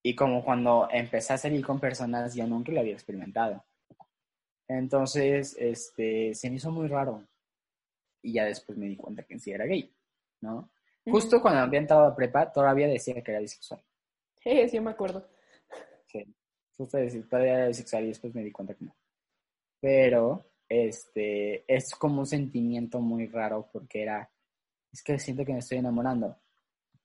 Speaker 2: Y como cuando empecé a salir con personas, yo nunca lo había experimentado. Entonces, este, se me hizo muy raro. Y ya después me di cuenta que en sí era gay, ¿no? Justo cuando había entrado a prepa, todavía decía que era bisexual.
Speaker 1: Sí, sí, me acuerdo.
Speaker 2: Sí. Justo decir, todavía era bisexual y después me di cuenta que no. Pero, este, es como un sentimiento muy raro porque era, es que siento que me estoy enamorando.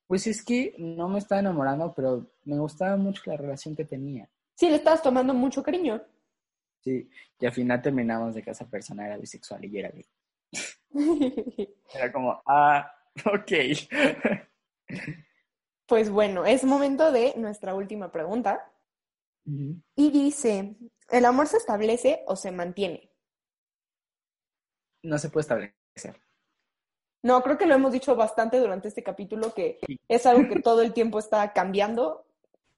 Speaker 2: Pues es que no me estaba enamorando, pero me gustaba mucho la relación que tenía.
Speaker 1: Sí, le estabas tomando mucho cariño.
Speaker 2: Sí, y al final terminamos de que esa persona era bisexual y yo era gay. [LAUGHS] Era como, ah, [LAUGHS] ok.
Speaker 1: Pues bueno, es momento de nuestra última pregunta. Y dice, ¿el amor se establece o se mantiene?
Speaker 2: No se puede establecer.
Speaker 1: No, creo que lo hemos dicho bastante durante este capítulo, que
Speaker 2: Sí.
Speaker 1: es algo que [LAUGHS] todo el tiempo está cambiando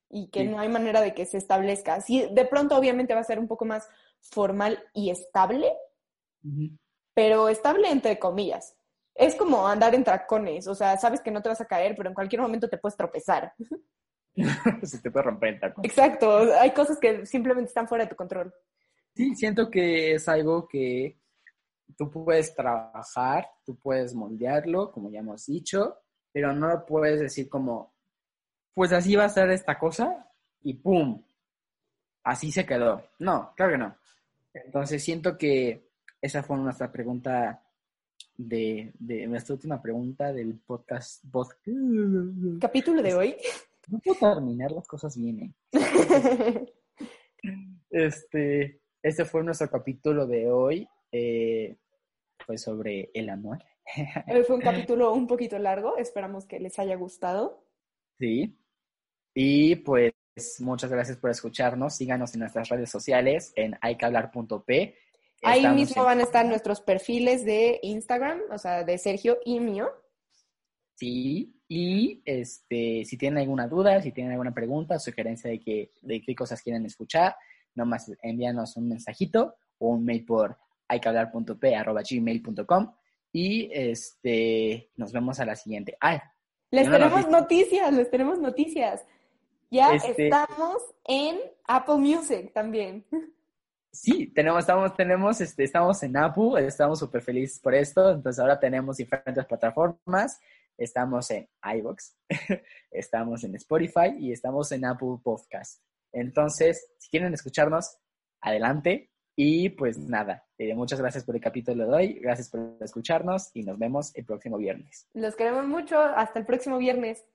Speaker 1: y que
Speaker 2: Sí.
Speaker 1: no hay manera de que se establezca. Sí, de pronto obviamente va a ser un poco más formal y estable, pero estable entre comillas. Es como andar en tacones, o sea, sabes que no te vas a caer, pero en cualquier momento te puedes tropezar. [LAUGHS]
Speaker 2: se te puede romper el tacón.
Speaker 1: Exacto, hay cosas que simplemente están fuera de tu control.
Speaker 2: Sí, siento que es algo que tú puedes trabajar, tú puedes moldearlo, como ya hemos dicho, pero no lo puedes decir como, pues así va a ser esta cosa y ¡pum! Así se quedó. No, claro que no. Entonces siento que esa fue nuestra pregunta de, de nuestra última pregunta del podcast. pod-
Speaker 1: Capítulo de hoy.
Speaker 2: No puedo terminar las cosas bien. ¿eh? [LAUGHS] Este, este fue nuestro capítulo de hoy, eh, pues sobre el amor. [LAUGHS]
Speaker 1: Hoy fue un capítulo un poquito largo, esperamos que les haya gustado.
Speaker 2: Sí. Y pues muchas gracias por escucharnos. Síganos en nuestras redes sociales en hayquehablar.p.
Speaker 1: Ahí mismo
Speaker 2: en-
Speaker 1: van a estar nuestros perfiles de Instagram, o sea, de Sergio y mío.
Speaker 2: Sí. Y este, si tienen alguna duda, si tienen alguna pregunta, sugerencia de, que, de qué cosas quieren escuchar, nomás envíanos un mensajito o un mail por hayquehablar.p.gmail.com y este, nos vemos a la siguiente. ¡Ay!
Speaker 1: Les tenemos
Speaker 2: noticia.
Speaker 1: noticias, les tenemos noticias. Ya
Speaker 2: Este-
Speaker 1: estamos en Apple Music también.
Speaker 2: Sí, tenemos, estamos, tenemos, este, estamos en Apple, estamos súper felices por esto, entonces ahora tenemos diferentes plataformas, estamos en iVoox, [LAUGHS] estamos en Spotify y estamos en Apple Podcast. Entonces, si quieren escucharnos, adelante y pues nada, eh, muchas gracias por el capítulo de hoy, gracias por escucharnos y nos vemos el próximo viernes.
Speaker 1: Los queremos mucho. Hasta el próximo viernes.